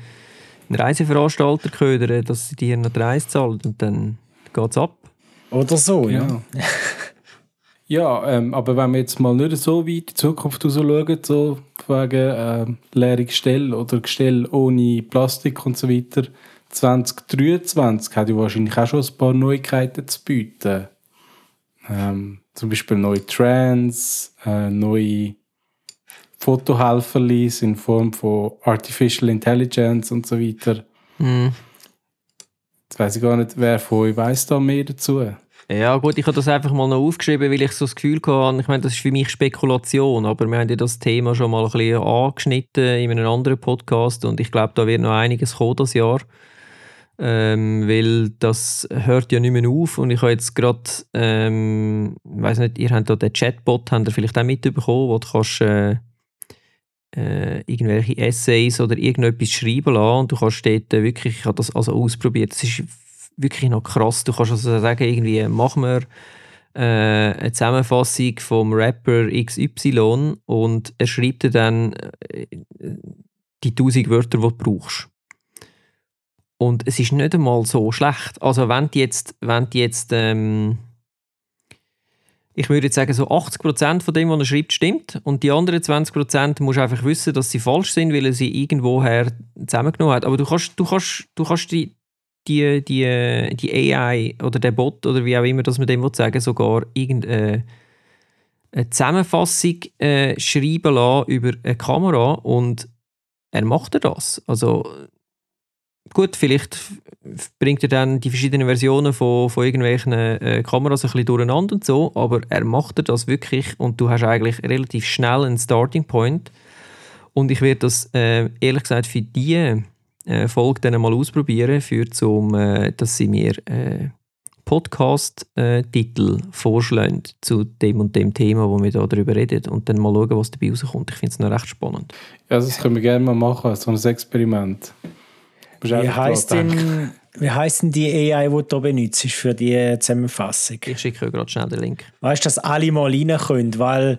einen Reiseveranstalter ködern, dass sie dir noch die Reise zahlen und dann geht's ab. Oder so, ja. ja. Ja, ähm, aber wenn wir jetzt mal nicht so weit in die Zukunft schauen, so wegen äh, leere Gestell oder Gestell ohne Plastik und so weiter, 2023 hat ja wahrscheinlich auch schon ein paar Neuigkeiten zu bieten. Ähm, zum Beispiel neue Trends, äh, neue Fotohelferlis in Form von Artificial Intelligence und so weiter. Mhm. Jetzt weiß ich gar nicht, wer von euch weiß da mehr dazu. Ja gut, ich habe das einfach mal noch aufgeschrieben, weil ich so das Gefühl hatte, ich meine, das ist für mich Spekulation, aber wir haben ja das Thema schon mal ein bisschen angeschnitten in einem anderen Podcast und ich glaube, da wird noch einiges kommen das Jahr, ähm, weil das hört ja nicht mehr auf und ich habe jetzt gerade, ähm, ich weiß nicht, ihr habt da den Chatbot, habt ihr vielleicht auch mitbekommen, wo du kannst äh, äh, irgendwelche Essays oder irgendetwas schreiben lassen und du kannst dort wirklich, ich habe das also ausprobiert, das ist wirklich noch krass. Du kannst also sagen, irgendwie, mach mir äh, eine Zusammenfassung vom Rapper XY und er schreibt dir dann äh, die 1000 Wörter, die du brauchst. Und es ist nicht einmal so schlecht. Also wenn du jetzt, wenn du jetzt ähm, ich würde jetzt sagen, so 80% von dem, was er schreibt, stimmt. Und die anderen 20% musst du einfach wissen, dass sie falsch sind, weil er sie irgendwoher zusammengenommen hat. Aber du kannst, du kannst, du kannst die, die, die, die AI oder der Bot oder wie auch immer das man dem sagen sogar irgendeine Zusammenfassung äh, schreiben lassen über eine Kamera und er macht das. Also gut, vielleicht bringt er dann die verschiedenen Versionen von, von irgendwelchen äh, Kameras ein bisschen durcheinander und so, aber er macht das wirklich und du hast eigentlich relativ schnell einen Starting Point und ich werde das äh, ehrlich gesagt für die äh, Folge dann mal ausprobieren, für zum, äh, dass sie mir äh, Podcast-Titel vorschlagen zu dem und dem Thema, wo wir da darüber reden und dann mal schauen, was dabei rauskommt. Ich finde es noch recht spannend. Ja, das können wir gerne mal machen, so ein Experiment. Wie heißt, denn, wie heißt denn die AI, die du hier benutzt für die Zusammenfassung? Ich schicke euch gerade schnell den Link. Weißt du, dass alle mal rein können, weil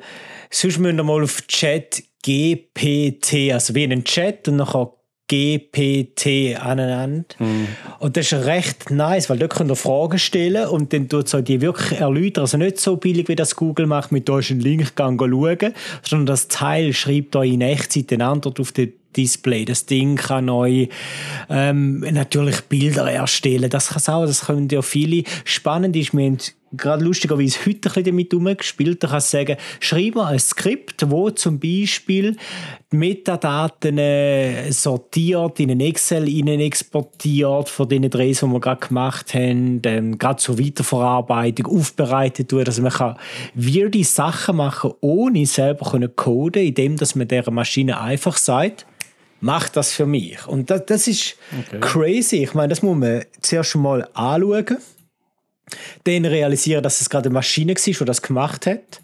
sonst müssen wir mal auf Chat GPT, also wie einen Chat und nachher GPT aneinander. Mhm. Und das ist recht nice, weil dort könnt ihr Fragen stellen und dann tut so die wirklich erläutern. Also nicht so billig, wie das Google macht, mit da ist ein Link, gehen schauen, sondern das Teil schreibt euch in Echtzeit eine Antwort auf den Display. Das Ding kann neu ähm, natürlich Bilder erstellen. Das kann es auch, das können ja viele. Spannend ist, wir haben gerade lustigerweise heute ein bisschen damit umgespielt. Da kannst du sagen, schreib mal ein Skript, wo zum Beispiel die Metadaten äh, sortiert, in ein Excel exportiert von den Drehs, die wir gerade gemacht haben, dann gerade zur Weiterverarbeitung aufbereitet wird. Also man kann weirde Sachen machen, ohne selber coden können indem dass man der Maschine einfach sagt, mach das für mich. Und das, das ist okay. crazy. Ich meine, das muss man zuerst mal anschauen dann realisieren, dass es gerade eine Maschine war, die das gemacht hat.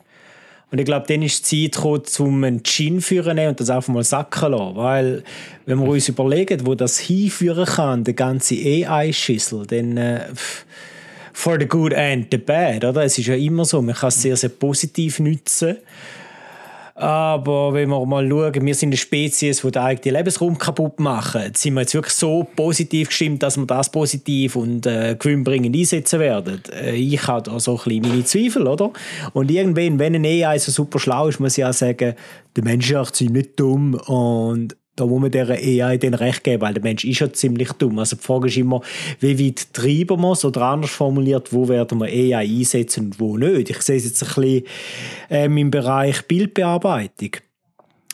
Und ich glaube, dann ist die Zeit gekommen, um einen Gin führen und das einfach mal sacken lassen. Weil, wenn wir uns überlegen, wo das hinführen kann, der ganze AI-Schüssel, dann äh, for the good and the bad, oder? Es ist ja immer so, man kann es sehr, sehr positiv nutzen. Aber wenn wir mal schauen, wir sind eine Spezies, die den eigenen Lebensraum kaputt machen, sind wir jetzt wirklich so positiv gestimmt, dass wir das positiv und äh, gewinnbringend einsetzen werden? Äh, ich habe da so ein bisschen meine Zweifel, oder? Und irgendwann, wenn ein AI so super schlau ist, muss ich auch sagen, der Mensch ist auch nicht dumm und da muss man der AI den recht geben, weil der Mensch ist ja ziemlich dumm. Also die Frage ist immer, wie weit treiben wir es oder anders formuliert, wo werden wir AI einsetzen und wo nicht. Ich sehe es jetzt ein bisschen ähm, im Bereich Bildbearbeitung.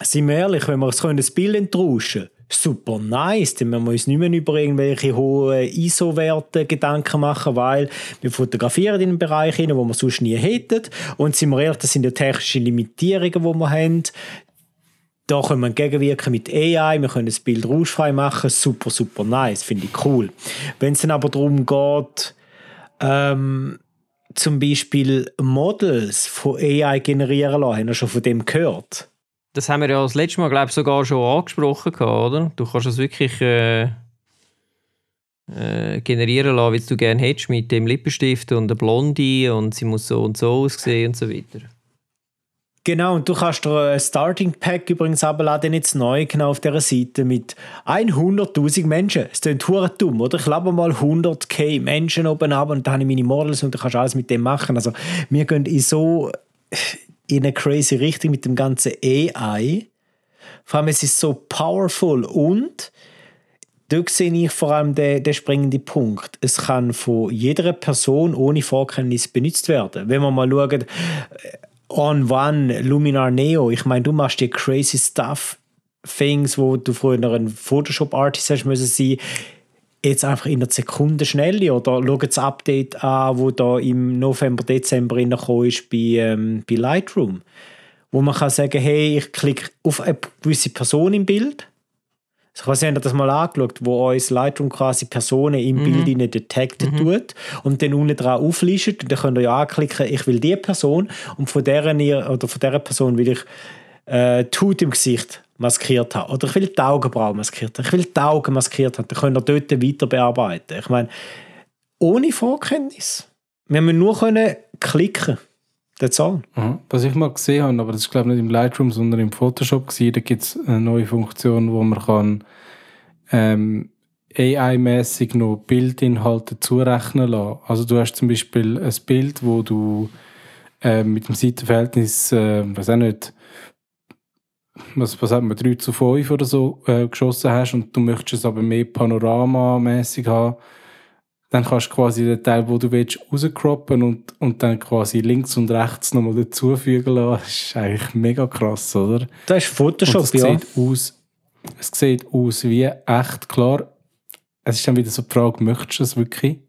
Sind wir ehrlich, wenn wir das Bild enttauschen super nice, dann müssen wir uns nicht mehr über irgendwelche hohen ISO-Werte Gedanken machen, weil wir fotografieren in einem Bereich wo wir sonst nie hätten. Und sind wir ehrlich, das sind ja technische Limitierungen, die wir haben. Da können wir entgegenwirken mit AI, wir können das Bild rauschfrei machen, super, super nice, finde ich cool. Wenn es dann aber darum geht, ähm, zum Beispiel Models von AI generieren lassen, haben wir schon von dem gehört? Das haben wir ja das letzte Mal, glaube ich, sogar schon angesprochen, oder? Du kannst es wirklich äh, äh, generieren lassen, wie du gerne hättest, mit dem Lippenstift und der Blondie und sie muss so und so aussehen und so weiter. Genau, und du kannst dir ein Starting Pack übrigens abladen, jetzt neu, genau auf dieser Seite, mit 100.000 Menschen. Es klingt hure dumm, oder? Ich lade mal 100k Menschen oben ab und dann habe ich meine Models und du kannst alles mit dem machen. Also, wir gehen in so in eine crazy Richtung mit dem ganzen AI. Vor allem, es ist so powerful und dort sehe ich vor allem den, den springenden Punkt. Es kann von jeder Person ohne Vorkenntnis benutzt werden. Wenn wir mal schauen, On One, Luminar Neo. Ich meine, du machst die crazy stuff Things, wo du früher ein Photoshop-Artist hast müssen sein, jetzt einfach in einer Sekunde schnell oder schau das Update an, wo da im November, Dezember reingekommen ist bei, ähm, bei Lightroom. Wo man kann sagen, hey, ich klicke auf eine gewisse Person im Bild. Ich weiß nicht, das mal angeschaut, wo uns Lightroom quasi Personen im mhm. Bild detected mhm. tut und dann unten dran auflistet und dann könnt ihr ja anklicken, ich will die Person und von dieser, oder von dieser Person will ich äh, Tut im Gesicht maskiert haben. Oder ich will die Augenbrauen maskiert haben. Ich will die Augen maskiert haben. Dann können wir dort weiter bearbeiten. Ich meine, ohne Vorkenntnis. Wir müssen nur können klicken That's all. Mhm. Was ich mal gesehen habe, aber das ist glaube ich nicht im Lightroom, sondern im Photoshop gewesen, da gibt es eine neue Funktion, wo man kann ähm, AI-mäßig noch Bildinhalte zurechnen lassen. Also du hast zum Beispiel ein Bild, wo du äh, mit dem Seitenverhältnis, äh, weiß auch nicht, was, was hat man, 3 zu 5 oder so äh, geschossen hast und du möchtest es aber mehr panoramamäßig haben, dann kannst du quasi den Teil, wo du willst, rauscroppen und, und dann quasi links und rechts nochmal dazufügen lassen. Das ist eigentlich mega krass, oder? Das ist Photoshop, es ja. Sieht aus, es sieht aus wie echt, klar. Es ist dann wieder so die Frage, möchtest du das wirklich?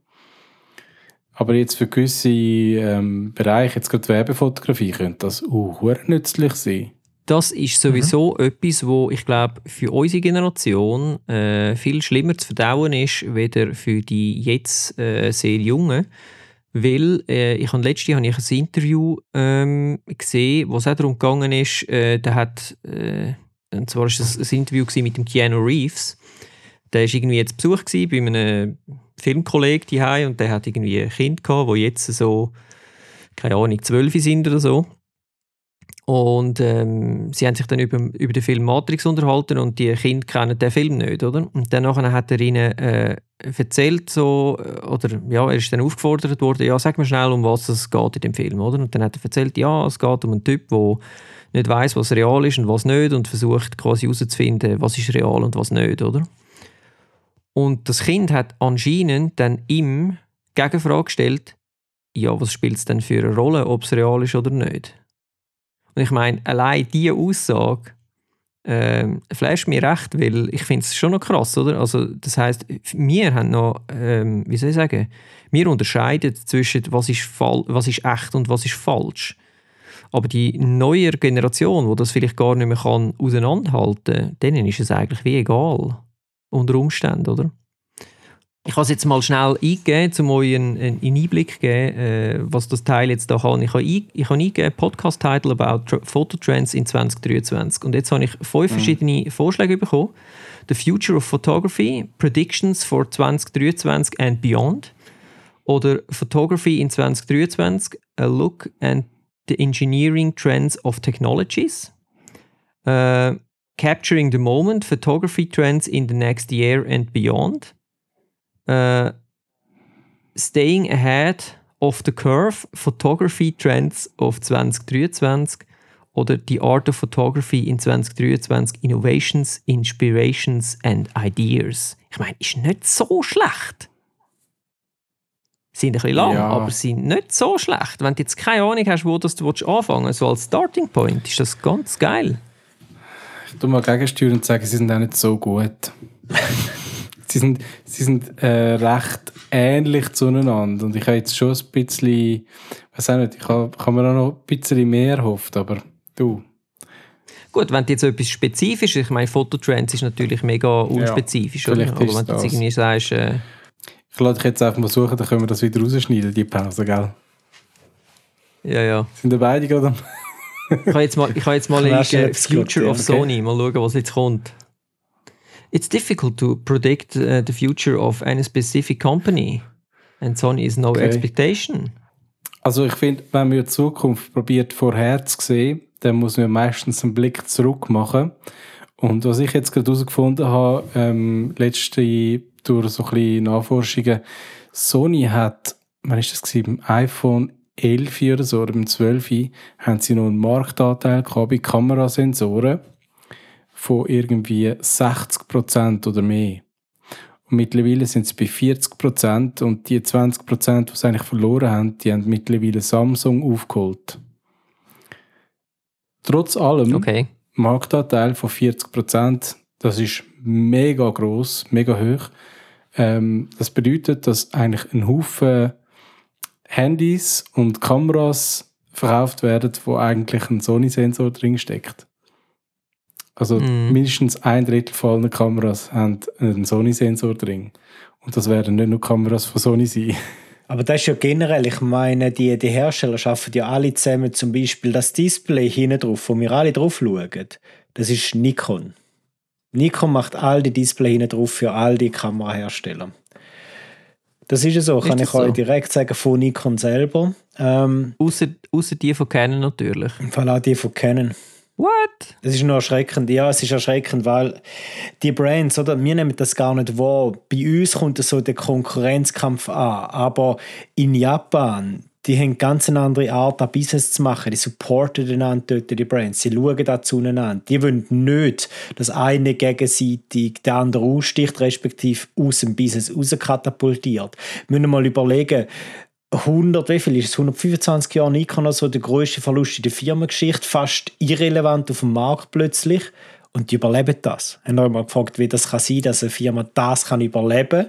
Aber jetzt für gewisse ähm, Bereiche, jetzt gerade Werbefotografie, könnte das auch nützlich sein das ist sowieso mhm. etwas, wo ich glaube für unsere Generation äh, viel schlimmer zu verdauen ist, weder für die jetzt äh, sehr Jungen. Weil äh, ich habe letztes Jahr ich ein Interview ähm, gesehen, wo es auch darum gegangen ist, äh, der hat, äh, und zwar war es ein Interview mit dem Keanu Reeves. Der war irgendwie jetzt Besuch bei einem Filmkollegen hier und der hat irgendwie ein Kind gehabt, wo jetzt so keine Ahnung zwölf sind oder so. Und ähm, sie haben sich dann über, über den Film Matrix unterhalten und die Kinder kennen den Film nicht, oder? Und dann hat er ihnen äh, erzählt, so, äh, oder ja, er ist dann aufgefordert worden, ja, sag mir schnell, um was es geht in dem Film, oder? Und dann hat er erzählt, ja, es geht um einen Typ, der nicht weiß, was real ist und was nicht und versucht quasi herauszufinden, was ist real und was nicht, oder? Und das Kind hat anscheinend dann ihm Gegenfrage gestellt, ja, was spielt es denn für eine Rolle, ob es real ist oder nicht? Und ich meine, allein diese Aussage äh, flasht mir recht, weil ich finde es schon noch krass, oder? Also das heißt, wir haben noch, ähm, wie soll ich sagen, wir unterscheiden zwischen was ist, was ist echt und was ist falsch. Aber die neue Generation, die das vielleicht gar nicht mehr kann auseinanderhalten kann, denen ist es eigentlich wie egal. Unter Umständen, oder? Ich habe es jetzt mal schnell eingegeben, um euch einen, einen Einblick zu geben, äh, was das Teil jetzt da kann. Ich habe, ein, ich habe eingegeben, Podcast-Title about Phototrends in 2023. Und jetzt habe ich fünf mhm. verschiedene Vorschläge bekommen. The Future of Photography, Predictions for 2023 and Beyond. Oder Photography in 2023, A Look at the Engineering Trends of Technologies. Uh, Capturing the Moment, Photography Trends in the Next Year and Beyond äh, Staying Ahead of the Curve, Photography Trends of 2023 oder The Art of Photography in 2023, Innovations, Inspirations and Ideas. Ich meine, ist nicht so schlecht. Sind ein bisschen lang, ja. aber sind nicht so schlecht. Wenn du jetzt keine Ahnung hast, wo das du anfangen willst, so als Starting Point, ist das ganz geil. Ich tue mal gegensteuern und sagen, sie sind auch nicht so gut. sie sind, sie sind äh, recht ähnlich zueinander. Und ich habe jetzt schon ein bisschen, weiß auch nicht, ich habe, kann mir auch noch ein bisschen mehr hofft, aber du. Gut, wenn du jetzt etwas spezifisch, ich meine, Fototrends ist natürlich mega unspezifisch, ja, oder? aber wenn du jetzt irgendwie sagst... Äh, ich lade dich jetzt einfach mal suchen, dann können wir das wieder rausschneiden, die Pause, gell? Ja, ja. Sind wir beide gerade ich habe jetzt mal, ich habe jetzt mal in Future of Sony, mal schauen, was jetzt kommt. It's difficult to predict uh, the future of any specific company. And Sony is no okay. expectation. Also ich finde, wenn man die Zukunft probiert vorherzusehen, dann muss man meistens einen Blick zurück machen. Und was ich jetzt gerade herausgefunden habe, ähm, letzte durch so ein bisschen Nachforschungen, Sony hat, wann ist das gewesen, beim iPhone 11 oder so, oder beim 12 haben sie noch einen Marktanteil gehabt bei Kamerasensoren von irgendwie 60% oder mehr. Und mittlerweile sind es bei 40% und die 20% die sie eigentlich verloren haben, die haben mittlerweile Samsung aufgeholt. trotz allem, Okay. Marktanteil von 40%, das ist mega groß, mega hoch. Ähm, das bedeutet, dass eigentlich ein Haufen Handys und Kameras verkauft werden, wo eigentlich ein Sony-Sensor drin steckt. Also Mhm. mindestens ein Drittel von allen Kameras haben einen Sony-Sensor drin. Und das werden nicht nur Kameras von Sony sein. Aber das ist ja generell, ich meine, die, die Hersteller schaffen ja alle zusammen zum Beispiel das Display hinten drauf, wo wir alle drauf schauen. Das ist Nikon. Nikon macht all die Display hinten drauf für all die Kamerahersteller. Das ist ja so, kann ich euch so? direkt sagen, von Nikon selber. Ähm, Außer, außer die von Canon natürlich. Im Fall auch die von Canon. What? Das ist nur erschreckend. Ja, es ist erschreckend, weil die Brands, oder, wir nehmen das gar nicht wahr. Bei uns kommt so der Konkurrenzkampf an. Aber in Japan, die haben ganz eine andere Art, an Business zu machen. Die supporten einander dort, die Brands. Sie schauen da zueinander. Die wollen nicht, dass eine gegenseitig den anderen aussticht, respektive aus dem Business rauskatapultiert. Wir müssen mal überlegen, 100, wie viel ist es? 125 Jahre Nikon, also der grösste Verlust in der Firmengeschichte, fast irrelevant auf dem Markt plötzlich. Und die überleben das. Haben wir mal gefragt, wie das kann sein, dass eine Firma das kann überleben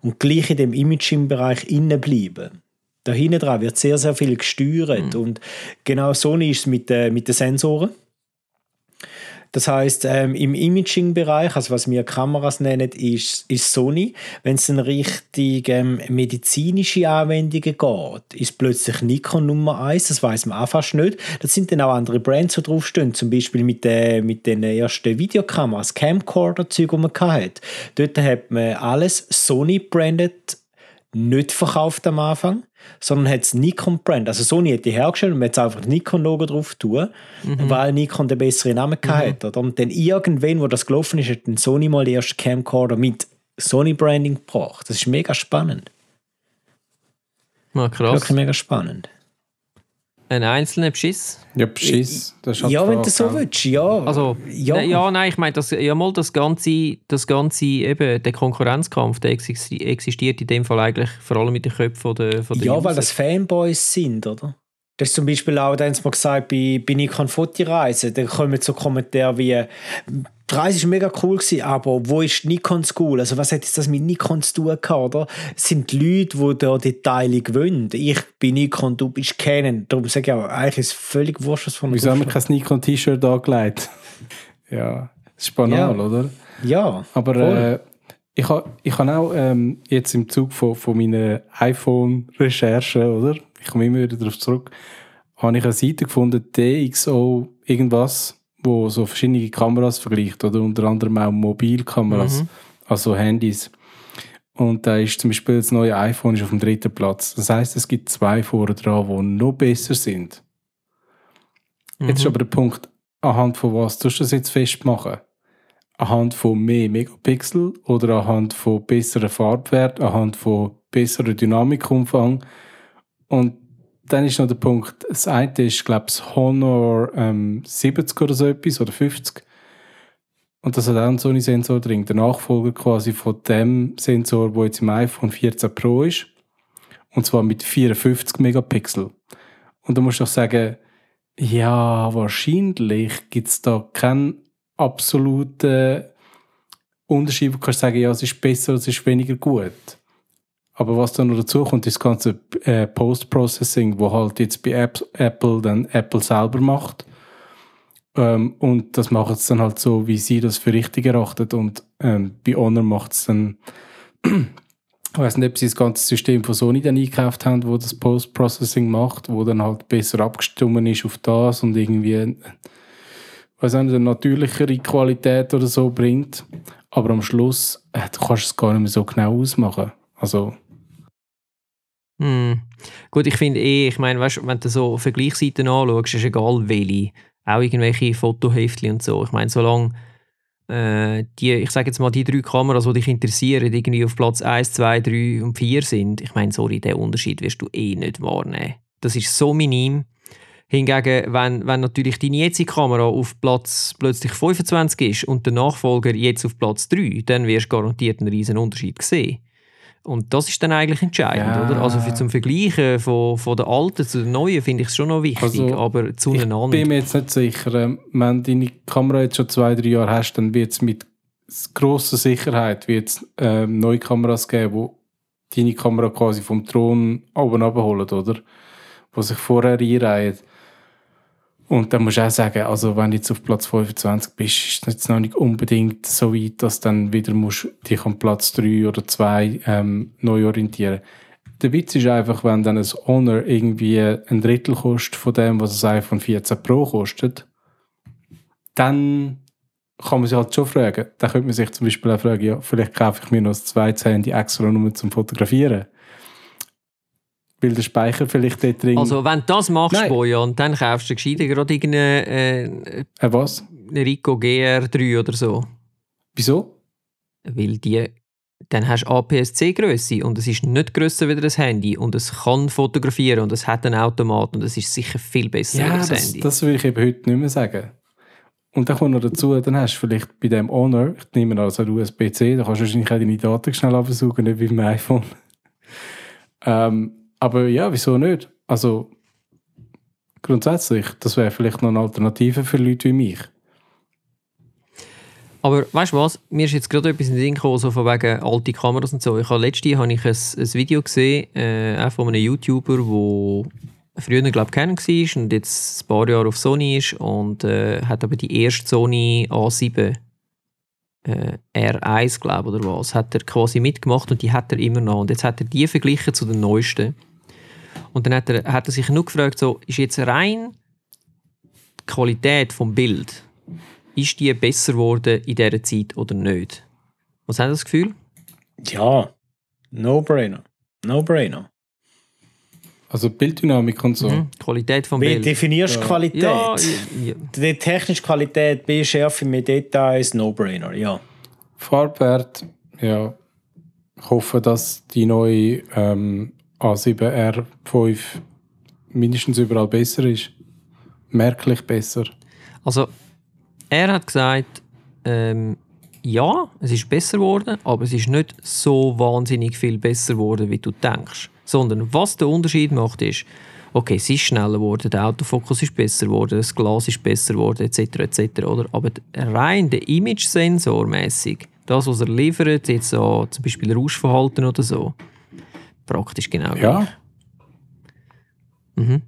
und gleich in dem Imaging-Bereich innen bleiben. Da hinten dran wird sehr, sehr viel gesteuert. Und genau so ist es mit, äh, mit den Sensoren. Das heißt, ähm, im Imaging-Bereich, also was wir Kameras nennen, ist, ist Sony. Wenn es in Richtung ähm, medizinische Anwendungen geht, ist plötzlich Nikon Nummer eins. Das weiß man auch fast nicht. Das sind dann auch andere Brands, die draufstehen. Zum Beispiel mit, äh, mit den ersten Videokameras, Camcorder-Zeug, die man hatte. Dort hat man alles Sony-branded nicht verkauft am Anfang, sondern hat das Nikon-Brand. Also Sony hat die hergestellt und man hat einfach Nikon-Logo drauf tun, weil Nikon den besseren Namen hatte. Oder? Und dann irgendwann, wo das gelaufen ist, hat dann Sony mal den ersten Camcorder mit Sony-Branding gebracht. Das ist mega spannend. Ah, krass. Wirklich mega spannend. Ein einzelner Beschiss. Ja, Beschiss. Das ist halt Ja, wenn du so gell? willst, ja. Also, ja. ja, ja nein, ich meine, das, ja, mal das ganze, das ganze eben, der Konkurrenzkampf, der existi- existiert in dem Fall eigentlich vor allem mit den Köpfen der, von der Ja, weil User. das Fanboys sind, oder? Das ist zum Beispiel auch, da haben sie mal gesagt, bei, bei Nikon Fotoreisen, da kommen so Kommentare wie, die Reise war mega cool, gewesen, aber wo ist Nikon School? Also was hat jetzt das mit Nikon zu tun gehabt, oder? Es sind Leute, die da Details gewöhnen. Ich bin Nikon, du bist Canon. Darum sage ich auch, eigentlich ist es völlig wurscht, was von Wieso haben wir kein Nikon-T-Shirt angelegt? ja, das ist banal, Ja. oder? Ja, Aber äh, ich habe ich ha auch ähm, jetzt im Zug von, von meinen iPhone-Recherchen, oder? Ich komme immer wieder darauf zurück, habe ich eine Seite gefunden, DxO irgendwas, wo so verschiedene Kameras vergleicht, oder unter anderem auch Mobilkameras, Mhm. also Handys. Und da ist zum Beispiel das neue iPhone ist auf dem dritten Platz. Das heißt, es gibt zwei vorne dran, die noch besser sind. Jetzt ist Mhm. aber der Punkt, anhand von was tust du das jetzt festmachen? Anhand von mehr Megapixel oder anhand von besseren Farbwert, anhand von besserem Dynamikumfang? Und dann ist noch der Punkt, das eine ist, glaube ich, das Honor ähm, 70 oder so etwas, oder 50. Und das hat auch einen Sony-Sensor drin. Der Nachfolger quasi von dem Sensor, der jetzt im iPhone 14 Pro ist. Und zwar mit 54 Megapixel. Und du musst doch sagen, ja, wahrscheinlich gibt es da keinen absoluten Unterschied, wo du kannst sagen, ja, es ist besser, es ist weniger gut. Aber was dann noch dazu kommt, ist das ganze äh, Post-Processing, wo halt jetzt bei App, Apple dann Apple selber macht. Ähm, und das macht es dann halt so, wie sie das für richtig erachtet. Und ähm, bei Honor macht es dann, ich weiß nicht, ob sie das ganze System von Sony dann eingekauft haben, wo das Post-Processing macht, wo dann halt besser abgestimmt ist auf das und irgendwie, weiß nicht, eine natürlichere Qualität oder so bringt. Aber am Schluss äh, du kannst es gar nicht mehr so genau ausmachen. Also, Hm. Gut, ich finde eh, ich meine, weißt, wenn du so Vergleichsseiten anschaust, ist egal welche, auch irgendwelche Fotoheftchen und so. Ich meine, solange äh, die, ich sage jetzt mal, die drei Kameras, die dich interessieren, irgendwie auf Platz 1, 2, 3 und 4 sind, ich meine, sorry, den Unterschied wirst du eh nicht wahrnehmen. Das ist so minim. Hingegen, wenn, wenn natürlich deine jetzige Kamera auf Platz plötzlich 25 ist und der Nachfolger jetzt auf Platz 3, dann wirst du garantiert einen riesen Unterschied sehen. Und das ist dann eigentlich entscheidend, Ja. oder? Also für zum Vergleichen von, von der alten zu der neuen finde ich es schon noch wichtig, Also, aber Ich zueinander. bin mir jetzt nicht sicher. ähm, Wenn du deine Kamera jetzt schon zwei, drei Jahre hast, dann wird es mit grosser Sicherheit wird's, ähm, neue Kameras geben, die deine Kamera quasi vom Thron oben abholen, oder? Die sich vorher einreihen. Und dann musst du auch sagen, also wenn du jetzt auf Platz 25 bist, ist es jetzt noch nicht unbedingt so weit, dass du dann wieder musst dich an Platz 3 oder 2 ähm, neu orientieren Der Witz ist einfach, wenn dann ein Honor irgendwie ein Drittel kostet von dem, was ein iPhone 14 Pro kostet, dann kann man sich halt schon fragen. Dann könnte man sich zum Beispiel auch fragen, ja, vielleicht kaufe ich mir noch ein zweites Handy extra nur zum Fotografieren. Weil der Speicher vielleicht dort drin... Also wenn du das machst, Nein. Bojan, dann kaufst du gescheiter gerade irgendeinen äh, äh, was? einen Rico GR3 oder so. Wieso? Weil die, dann hast du APS-C-Größe und es ist nicht grösser wie das Handy und es kann fotografieren und es hat einen Automat und es ist sicher viel besser Ja, als das das, Handy. das will ich eben heute nicht mehr sagen. Und dann kommt noch dazu, dann hast du vielleicht bei dem Honor, ich nehme an, also USB-C, da kannst du wahrscheinlich auch deine Daten schnell absuchen, nicht wie beim iPhone. ähm, aber ja, wieso nicht? Also grundsätzlich, das wäre vielleicht noch eine Alternative für Leute wie mich. Aber weißt du was? Mir ist jetzt gerade etwas in den Sinn gekommen, so von wegen alte Kameras und so. Ich habe letztens habe ich ein, ein Video gesehen, äh, von einem YouTuber, der früher, glaube ich, Canon war und jetzt ein paar Jahre auf Sony ist und äh, hat aber die erste Sony A7 äh, R1, glaube ich, oder was, hat er quasi mitgemacht und die hat er immer noch. Und jetzt hat er die verglichen zu den neuesten. Und dann hat er, hat er sich nur gefragt, so, ist jetzt rein die Qualität vom Bild ist die besser geworden in dieser Zeit oder nicht? Was haben Sie das Gefühl? Ja, no-brainer. No-brainer. Also Bilddynamik und so. Mhm. Qualität vom Wie Bild. definierst du Ja. Qualität? Ja, ja, Die technische Qualität, B-Schärfe mit Details, no-brainer, ja. Farbwert, ja. Ich hoffe, dass die neue ähm, A7R5 mindestens überall besser ist. Merklich besser. also er hat gesagt, ähm, ja, es ist besser geworden, aber es ist nicht so wahnsinnig viel besser geworden, wie du denkst. Sondern was der Unterschied macht, ist, okay, es ist schneller geworden, der Autofokus ist besser geworden, das Glas ist besser geworden, etc. etc. Oder? Aber rein der Image-Sensor mäßig, das, was er liefert, jetzt an zum Beispiel Rauschverhalten oder so, praktisch genau Ja, gleich. Mhm.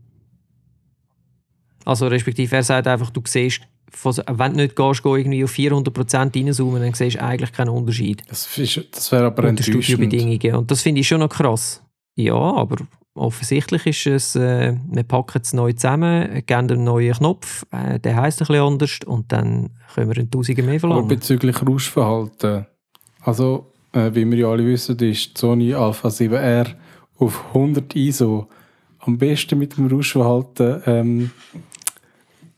Also respektive er sagt einfach, du siehst, wenn du nicht gehst, geh irgendwie auf 400% reinzoomen, dann siehst du eigentlich keinen Unterschied das, ist, das wäre aber unter. Studiobedingungen. Und das finde ich schon noch krass. Ja, aber offensichtlich ist es, äh, wir packen es neu zusammen, geben einen neuen Knopf, äh, der heisst ein bisschen anders und dann können wir einen Tausender mehr Aber verlangen. bezüglich Rauschverhalten, also äh, wie wir ja alle wissen, ist die Sony Alpha 7R auf 100 ISO am besten mit dem Rauschverhalten. Ähm,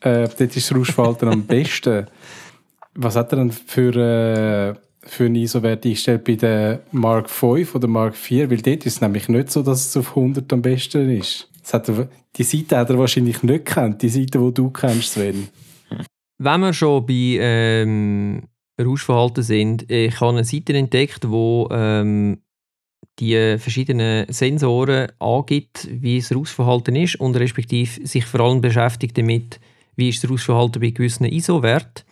äh, dort ist das Rauschverhalten am besten. Was hat er denn für, äh, für einen ISO-Wert eingestellt bei der Mark 5 oder Mark 4? Weil dort ist es nämlich nicht so, dass es auf 100 am besten ist. Er, die Seite hat er wahrscheinlich nicht kennt, die Seite, die du kennst, Sven. Wenn wir schon bei ähm, Rauschverhalten sind, ich habe eine Seite entdeckt, wo ähm, die verschiedenen Sensoren angibt, wie das Rauschverhalten ist und respektive sich vor allem beschäftigt damit, wie ist das Rauschverhalten bei gewissen ISO-Werten.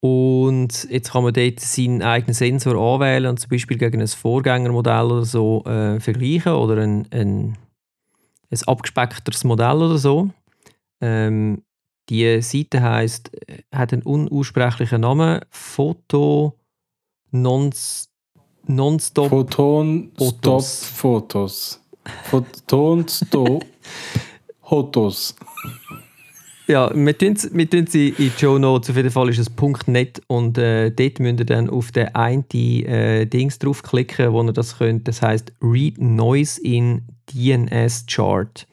Und jetzt kann man dort seinen eigenen Sensor anwählen und zum Beispiel gegen ein Vorgängermodell oder so äh, vergleichen oder ein, ein, ein abgespeckteres Modell oder so. Ähm, die Seite heißt, hat einen unaussprechlichen Namen, Foto Nons, Nonstop. Photon Stop Fotos. Photon Stop Fotos. Ja, wir tun wir tun sie in die Show Notes. Auf jeden Fall ist es .net und äh, dort müsst ihr dann auf den einen äh, Dings draufklicken, wo ihr das könnt. Das heißt Read Noise in DNS Chart.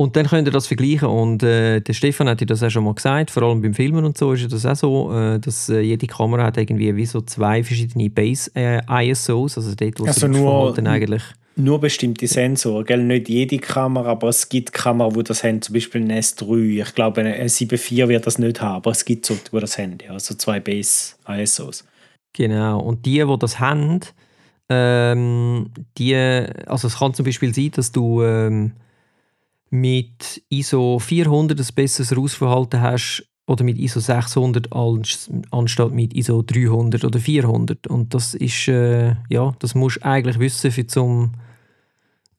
Und dann könnt ihr das vergleichen. Und äh, der Stefan hat dir das auch schon mal gesagt, vor allem beim Filmen und so ist ja das auch so, äh, dass äh, jede Kamera hat irgendwie wie so zwei verschiedene Base äh, also dort, wo Also nur- Rauschverhalten eigentlich Nur bestimmte Sensoren, gell? nicht jede Kamera, aber es gibt Kameras, die das haben, zum Beispiel ein S3. Ich glaube, ein 7.4 wird das nicht haben, aber es gibt so, die das haben, ja. also zwei Base ISOs. Genau. Und die, die das haben, ähm, die, also es kann zum Beispiel sein, dass du ähm, mit ISO 400 ein besseres Rausverhalten hast oder mit ISO 600 anstatt mit ISO 300 oder 400. Und das ist, äh, ja, das musst du eigentlich wissen, für zum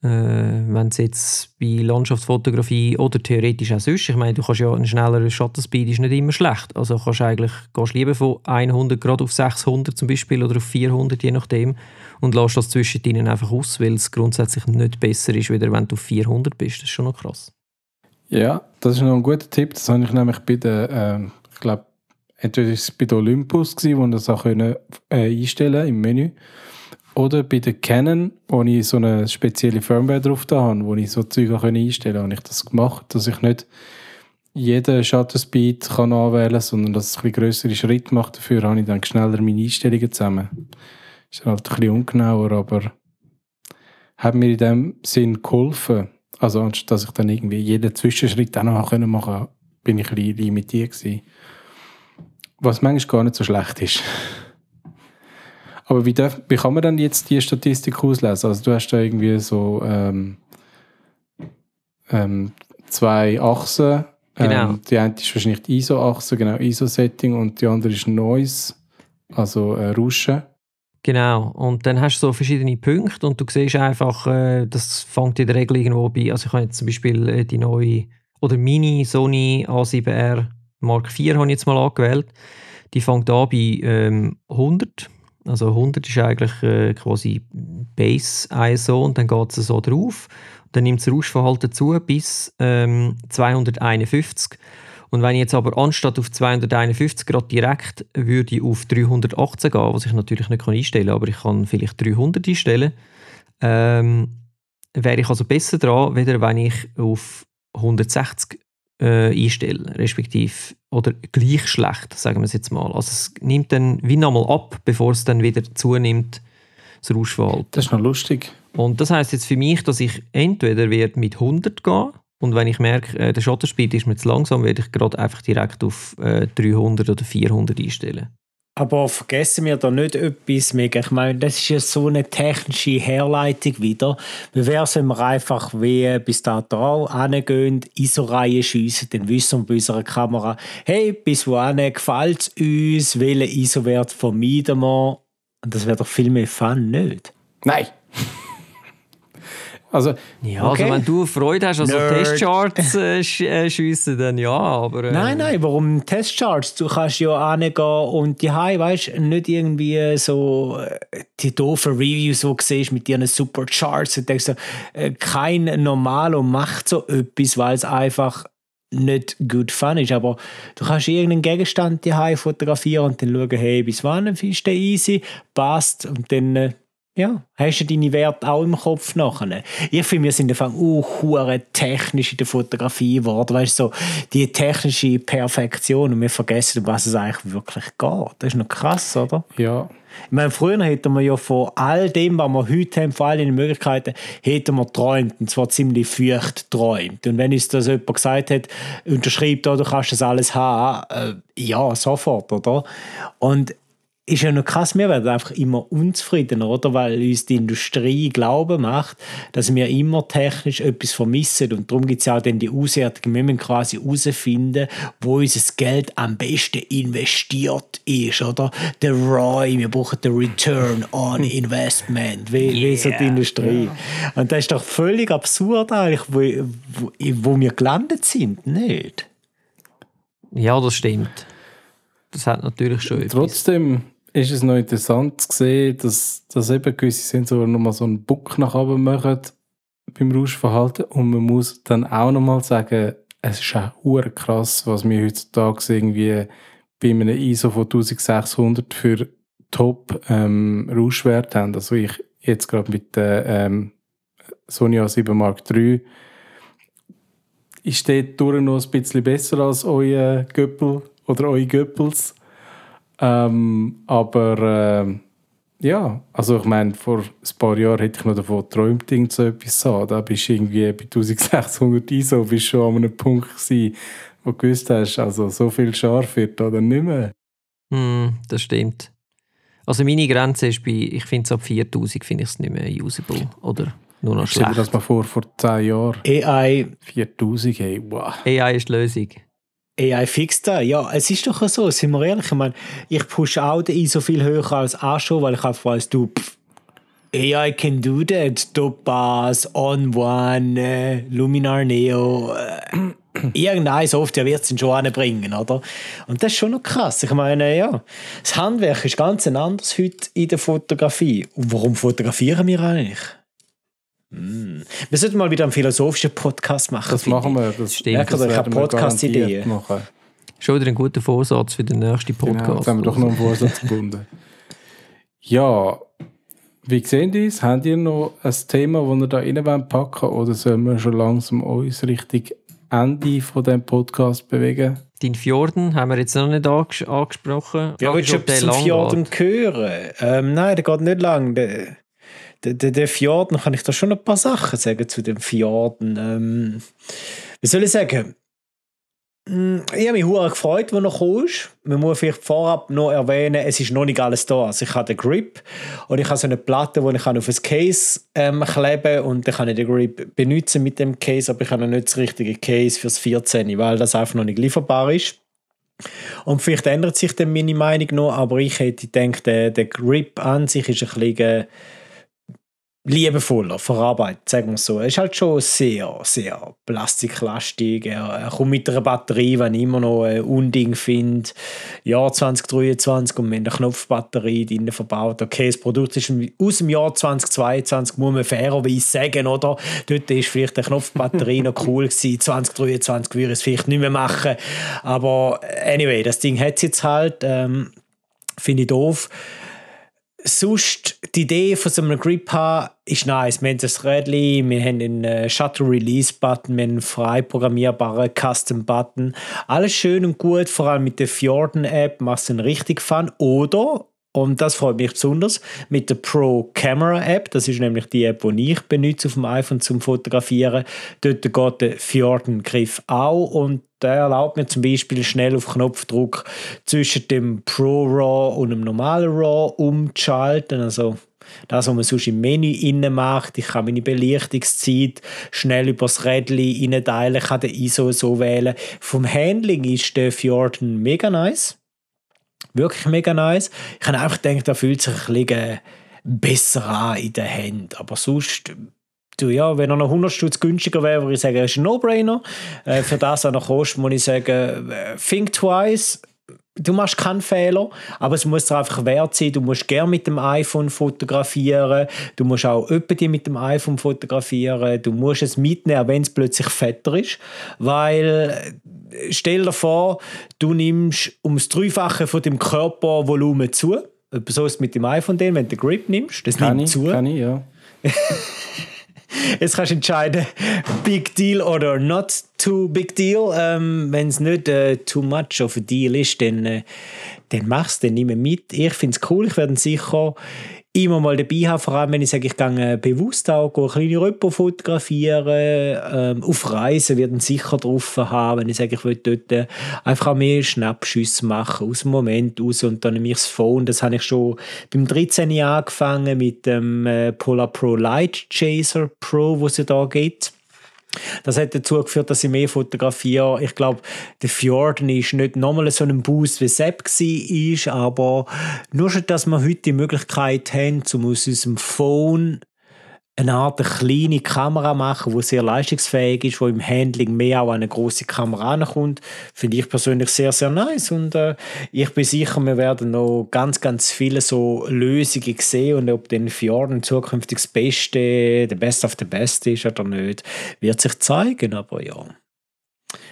äh, wenn es jetzt bei Landschaftsfotografie oder theoretisch auch sonst, ich meine, du kannst ja einen schnelleren Shutter-Speed ist nicht immer schlecht. Also kannst eigentlich, gehst lieber von 100 Grad auf 600 zum Beispiel oder auf 400, je nachdem, und lässt das zwischen einfach aus, weil es grundsätzlich nicht besser ist, wieder wenn du auf 400 bist. Das ist schon noch krass. Ja, das ist noch ein guter Tipp. Das habe ich nämlich bei der, äh, ich glaube, entweder ist es bei der Olympus gewesen, wo man das auch können, äh, einstellen im Menü oder bei der Canon, wo ich so eine spezielle Firmware drauf da habe, wo ich so Zeug auch einstellen kann, habe ich das gemacht, dass ich nicht jeden Shutter Speed kann anwählen kann, sondern dass es ein größere Schritt macht. Dafür habe ich dann schneller meine Einstellungen zusammen. Ist halt ein bisschen ungenauer, aber hat mir in dem Sinn geholfen. Also anstatt dass ich dann irgendwie jeden Zwischenschritt auch noch machen konnte, bin ich ein bisschen limitiert gewesen. Was manchmal gar nicht so schlecht ist. Aber wie, darf, wie kann man dann jetzt die Statistik auslesen? Also du hast da irgendwie so ähm, ähm, zwei Achsen. Ähm, genau. die eine ist wahrscheinlich die ISO-Achse, genau, ISO-Setting und die andere ist Noise, also äh, Rauschen. Genau, und dann hast du so verschiedene Punkte und du siehst einfach, äh, das fängt in der Regel irgendwo bei, also ich habe jetzt zum Beispiel äh, die neue oder Mini Sony A7R Mark IV habe ich jetzt mal angewählt. Die fängt an bei ähm, 100 also 100 ist eigentlich äh, quasi Base ISO und dann geht es so drauf. Dann nimmt das Rauschverhalten zu bis ähm, 251. Und wenn ich jetzt aber anstatt auf 251 Grad direkt würde ich auf 318 gehen, was ich natürlich nicht einstellen kann, aber ich kann vielleicht 300 einstellen, ähm, wäre ich also besser dran, weder wenn ich auf 160 äh, einstellen, respektive oder gleich schlecht, sagen wir es jetzt mal. Also es nimmt dann wie nochmal ab, bevor es dann wieder zunimmt, das Rauschverhalten. Das ist noch lustig. Und das heißt jetzt für mich, dass ich entweder werde mit 100 gehen und wenn ich merke, äh, der Shutterspeed ist mir zu langsam, werde ich gerade einfach direkt auf äh, 300 oder 400 einstellen. Aber vergessen wir da nicht etwas mega. Ich meine, das ist ja so eine technische Herleitung wieder. Wie wäre es, wenn wir einfach wie bis da drauf angehen, ISO-Reihe schiessen, dann wissen wir bei unserer Kamera, hey, bis wohin gefällt es uns, welchen ISO-Wert vermeiden wir? Und das wäre doch viel mehr Fun, nicht? Nein. Also, ja, also okay. also wenn du Freude hast, also Nerd. Testcharts äh, sch äh, schiessen, dann ja, aber... Äh, nein, nein, warum Testcharts? Du kannst ja hingehen und die weißt nicht irgendwie so äh, die doofen Reviews, die du siehst mit ihren super Charts und denkst so, äh, kein Normaler macht so etwas, weil es einfach nicht gut fun ist, aber du kannst irgendeinen Gegenstand die fotografieren und dann schauen, hey, bis wann ist der easy, passt und dann ja, hast du deine Werte auch im Kopf nachher? Ich finde, wir sind einfach uh, technisch in der Fotografie geworden. Weißt du, so die technische Perfektion und wir vergessen, was es eigentlich wirklich geht. Das ist noch krass, oder? Ja. Ich meine, früher hätten wir ja von all dem, was wir heute haben, von all den Möglichkeiten, hätten wir träumt. Und zwar ziemlich feucht träumt. Und wenn uns das jemand gesagt hat, unterschreibt, oh, du kannst das alles haben, äh, ja, sofort, oder? Und ist ja noch krass, wir werden einfach immer unzufriedener, oder? Weil uns die Industrie Glauben macht, dass wir immer technisch etwas vermissen. Und darum gibt es ja auch dann die Auswertung. Wir müssen quasi herausfinden, wo unser Geld am besten investiert ist, oder? Der ROI, wir brauchen den Return on Investment, wie, yeah. wie so die Industrie. Yeah. Und das ist doch völlig absurd eigentlich, wo, wo, wo wir gelandet sind, nicht? Ja, das stimmt. Das hat natürlich schon Trotzdem ist es noch interessant zu sehen, dass, dass eben gewisse Sensoren nochmal so einen Buck nach oben machen beim Rauschverhalten und man muss dann auch nochmal sagen, es ist auch krass, was wir heutzutage irgendwie bei einem ISO von 1600 für Top ähm, haben. Also ich jetzt gerade mit der ähm, Sony A7 Mark III ist dort durch noch ein bisschen besser als euer Göppel oder eure Göppels. Ähm, aber äh, ja, also ich meine, vor ein paar Jahren hätte ich noch davon geträumt, so etwas zu haben. Da bist du irgendwie bei 1600 ISO bist schon an einem Punkt gewesen, wo du gewusst hast, also so viel scharf wird oder nicht mehr. Mm, das stimmt. Also meine Grenze ist bei, ich finde es ab 4000 finde ich es nicht mehr usable. Oder nur noch dir schlecht. das mal vor, vor 10 Jahren. AI, 4000, hey, wow. AI ist die Lösung. AI fixt da. Ja, es ist doch so, sind wir ehrlich. Ich meine, ich pushe auch den ISO viel höher als Asho, weil ich einfach weiss, du, pff, AI can do that. Topaz, On One, äh, Luminar Neo. Äh, irgendeine Software wird es schon anbringen, oder? Und das ist schon noch krass. Ich meine, ja, das Handwerk ist ganz ein anderes heute in der Fotografie. Und warum fotografieren wir eigentlich? Hm. Wir sollten mal wieder einen philosophischen Podcast machen. Das machen wir. Das, Stimmt. Merkt ihr, ich habe Podcast-Ideen. Schon wieder ein guter Vorsatz für den nächsten Genau, Podcast. jetzt haben wir doch noch einen Vorsatz gefunden. Ja, wie sehen die es? Habt ihr noch ein Thema, das ihr da rein wollt packen oder sollen wir schon langsam uns Richtung Ende von diesem Podcast bewegen? Dein Fjorden haben wir jetzt noch nicht anges angesprochen. Ja, willst du etwas zum Fjorden hören? Ähm, nein, der geht nicht lang. Der, der, der, Fjorden, kann ich da schon ein paar Sachen sagen zu dem Fjorden. Ähm, wie soll ich sagen? Hm, Ich habe mich hure gefreut, als er gekommen ist. Man muss vielleicht vorab noch erwähnen, es ist noch nicht alles da. Also ich habe den Grip und ich habe so eine Platte, die ich auf ein Case ähm, kleben und dann kann ich den Grip benutzen mit dem Case, aber ich habe noch nicht das richtige Case fürs 14, weil das einfach noch nicht lieferbar ist. Und vielleicht ändert sich dann meine Meinung noch, aber ich hätte gedacht, der, der Grip an sich ist ein bisschen äh, liebevoller verarbeitet, sagen wir so. Er ist halt schon sehr, sehr plastiklastig. Er, er kommt mit einer Batterie, wenn ich immer noch ein Unding finde. Jahr 2023 und wir haben eine Knopfbatterie drin verbaut. Okay, das Produkt ist aus dem Jahr 2022, muss man fairerweise sagen, oder? Dort ist vielleicht eine Knopfbatterie noch cool gewesen. 2023 würde ich es vielleicht nicht mehr machen. Aber anyway, das Ding hat es jetzt halt. Ähm, Finde ich doof sonst die Idee von so einem Grip haben ist nice. Wir haben das Rädchen, wir haben einen äh, Shutter Release Button, wir haben einen frei programmierbaren Custom Button. Alles schön und gut, vor allem mit der Fjorden App macht es richtig Fun. Oder und das freut mich besonders mit der Pro Camera App. Das ist nämlich die App, die ich benutze auf dem iPhone zum Fotografieren. Dort geht der Fjorden-Griff auch und der erlaubt mir zum Beispiel schnell auf Knopfdruck zwischen dem Pro RAW und dem normalen RAW umzuschalten. Also das, was man sonst im Menü innen macht. Ich kann meine Belichtungszeit schnell übers Rädchen einteilen, ich kann den ISO so wählen. Vom Handling ist der Fjorden mega nice. Wirklich mega nice. Ich habe einfach gedacht, da fühlt sich ein bisschen besser an in den Händen. Aber sonst, du, ja, wenn er noch 100 Stutz günstiger wäre, würde ich sagen, es ist ein No-Brainer. Äh, für das, was er kostet, muss ich sagen, äh, think twice. Du machst keinen Fehler, aber es muss dir einfach wert sein. Du musst gerne mit dem iPhone fotografieren. Du musst auch öppe mit dem iPhone fotografieren. Du musst es mitnehmen, wenn es plötzlich fetter ist. Weil, stell dir vor, du nimmst ums Dreifache von dem Körpervolumen zu. So ist es mit dem iPhone, wenn du den Grip nimmst. Das Kann nimmt ich, zu. kann ich, ja. Jetzt kannst du entscheiden, big deal oder not too big deal. Ähm, Wenn es nicht äh, too much of a deal ist, dann, äh, dann den nicht mehr mit. Ich finde es cool, ich werde sicher immer mal dabei haben, vor allem wenn ich sage, ich gehe äh, bewusst auch gehe kleine Röpper fotografieren, ähm, auf Reisen wird ihn sicher drauf haben, wenn ich sage, ich will dort äh, einfach auch mehr Schnappschüsse machen, aus dem Moment raus und dann nehme ich das Phone, das habe ich schon beim 13. Jahr angefangen mit dem äh, Polar Pro Light Chaser Pro, wo es da gibt. Das hat dazu geführt, dass ich mehr fotografiere. Ich glaube, der Fjorden ist nicht nochmal so ein Boost wie Sepp war, aber nur schon, dass wir heute die Möglichkeit haben, um aus unserem Phone eine Art eine kleine Kamera machen, die sehr leistungsfähig ist, wo im Handling mehr auch an eine große Kamera ankommt, finde ich persönlich sehr, sehr nice. Und äh, ich bin sicher, wir werden noch ganz, ganz viele so Lösungen sehen und ob den Fjorden zukünftig das Beste, der Best of the Best ist oder nicht, wird sich zeigen. Aber ja.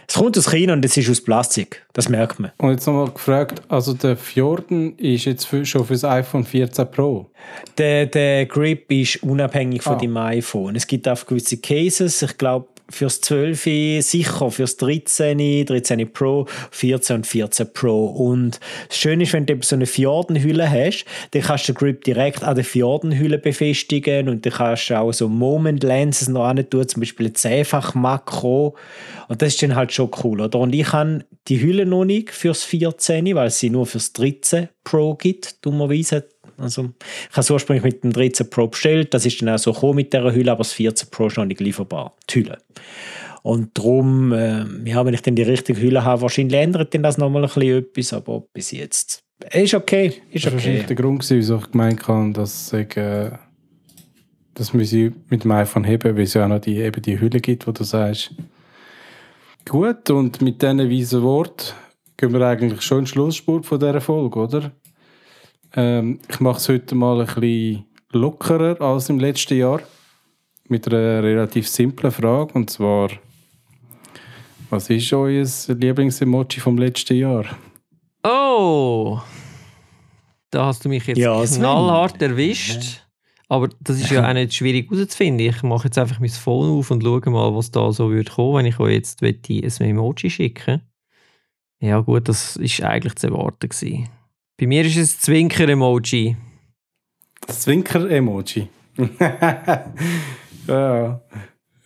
Es kommt aus China und es ist aus Plastik. Das merkt man. Und jetzt nochmal gefragt, also der Fjorden ist jetzt für, schon für das iPhone 14 Pro. Der, der Grip ist unabhängig von Ah. dem iPhone. Es gibt auch gewisse Cases, ich glaube fürs 12 sicher, fürs 13, 13 Pro, 14 und 14 Pro. Und das Schöne ist, wenn du eben so eine Fjordenhülle hast, dann kannst du den Grip direkt an der Fjordenhülle befestigen und dann kannst du auch so Moment Lenses noch tun, zum Beispiel ein 10-fach Makro. Und das ist dann halt schon cool, oder? Und ich habe die Hülle noch nicht fürs 14, weil sie nur fürs 13 Pro gibt, dummerweise. Also, ich habe es ursprünglich mit dem 13 Pro bestellt, das ist dann auch so gekommen mit dieser Hülle, aber das 14 Pro ist noch nicht lieferbar, die Hülle. Und darum, äh, ja, wenn ich dann die richtige Hülle habe, wahrscheinlich ändert dann das nochmal ein bisschen etwas, aber bis jetzt ist okay. Ist das war okay. wahrscheinlich der Grund, gewesen, wieso ich gemeint habe, dass ich, äh, das ich mit dem iPhone heben, weil es ja auch noch die, eben die Hülle gibt, wo du sagst. Gut, und mit diesen weisen Worten gehen wir eigentlich schon in den Schlussspurt von dieser Folge, oder? Ähm, ich mache es heute mal ein bisschen lockerer als im letzten Jahr. Mit einer relativ simplen Frage, und zwar, was ist euer Lieblingsemoji vom letzten Jahr? Oh! Da hast du mich jetzt Ja, knallhart erwischt. Aber das ist ja auch nicht schwierig herauszufinden. Ich mache jetzt einfach mein Phone auf und schaue mal, was da so würde kommen, wenn ich euch jetzt möchte ein Emoji schicken Ja gut, das ist eigentlich zu erwarten gewesen. Bei mir ist es ein Zwinker-Emoji. Das Zwinker-Emoji. ja. ja,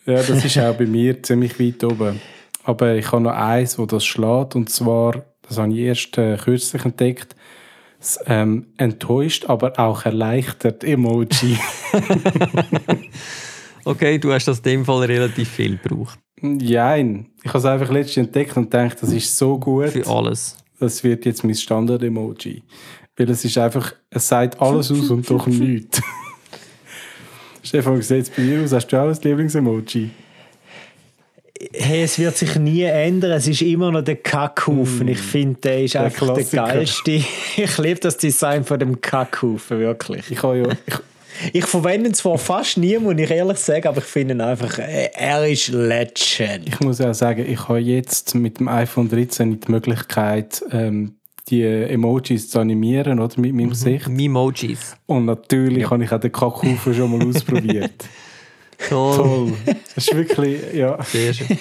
das ist auch bei mir ziemlich weit oben. Aber ich habe noch eins, wo das schlägt, und zwar, das habe ich erst äh, kürzlich entdeckt, das ähm, enttäuscht, aber auch erleichtert Emoji. Okay, du hast das in dem Fall relativ viel gebraucht. Nein, ich habe es einfach letztens entdeckt und gedacht, das ist so gut, Für alles. Das wird jetzt mein Standard-Emoji. Weil es ist einfach, es sagt alles aus und doch nichts. Stefan, wie sieht es bei dir aus? Hast du auch ein Lieblingsemoji? Hey, es wird sich nie ändern. Es ist immer noch der Kackhaufen. Ich finde, der ist Der einfach der Klassiker. geilste. Ich liebe das Design von dem Kackhaufen, wirklich. Ich habe ja, ich, Ich verwende ihn zwar fast nie, muss ich ehrlich sagen, aber ich finde ihn einfach, äh, er ist Legend. Ich muss auch sagen, ich habe jetzt mit dem iPhone 13 die Möglichkeit, ähm, die Emojis zu animieren oder, mit meinem Gesicht. Memojis. Und natürlich habe ich auch den Kackhaufen schon mal ausprobiert. Toll. Toll. Das ist wirklich, ja, Sehr schön.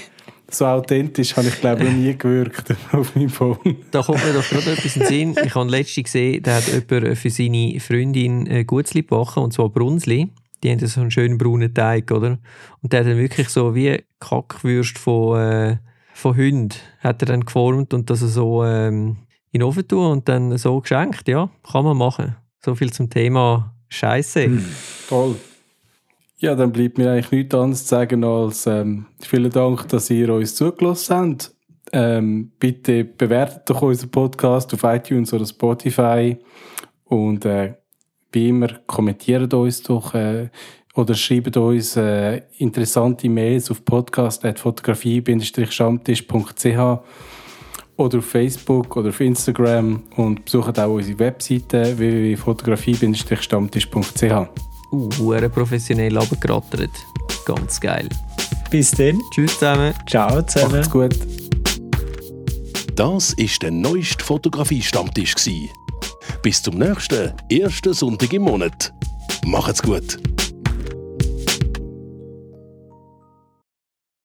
So authentisch habe ich glaube ich noch nie gewirkt auf meinem Phone. Da kommt mir doch gerade etwas in den Sinn. Ich habe letztens gesehen, da hat jemand für seine Freundin ein Gutzli gebacken, und zwar Brunsli. Die haben so einen schönen braunen Teig, oder? Und der hat dann wirklich so wie Kackwürst von, äh, von Hunden hat er dann geformt und das so ähm, in den Ofen tun und dann so geschenkt. Ja, kann man machen. So viel zum Thema Scheiße. Toll. Ja, dann bleibt mir eigentlich nichts anderes zu sagen als ähm, vielen Dank, dass ihr uns zugelassen habt. Ähm, bitte bewertet doch unseren Podcast auf iTunes oder Spotify und äh, wie immer kommentiert uns doch äh, oder schreibt uns äh, interessante Mails auf podcast.fotografie-stammtisch.ch oder auf Facebook oder auf Instagram und besucht auch unsere Webseite www.fotografie-stammtisch.ch. Uh, hure professionell abgerattert. Ganz geil. Bis dann. Tschüss zusammen. Ciao zusammen. Macht's gut. Das ist der neueste Fotografie-Stammtisch. gsi. Bis zum nächsten ersten Sonntag im Monat. Macht's gut.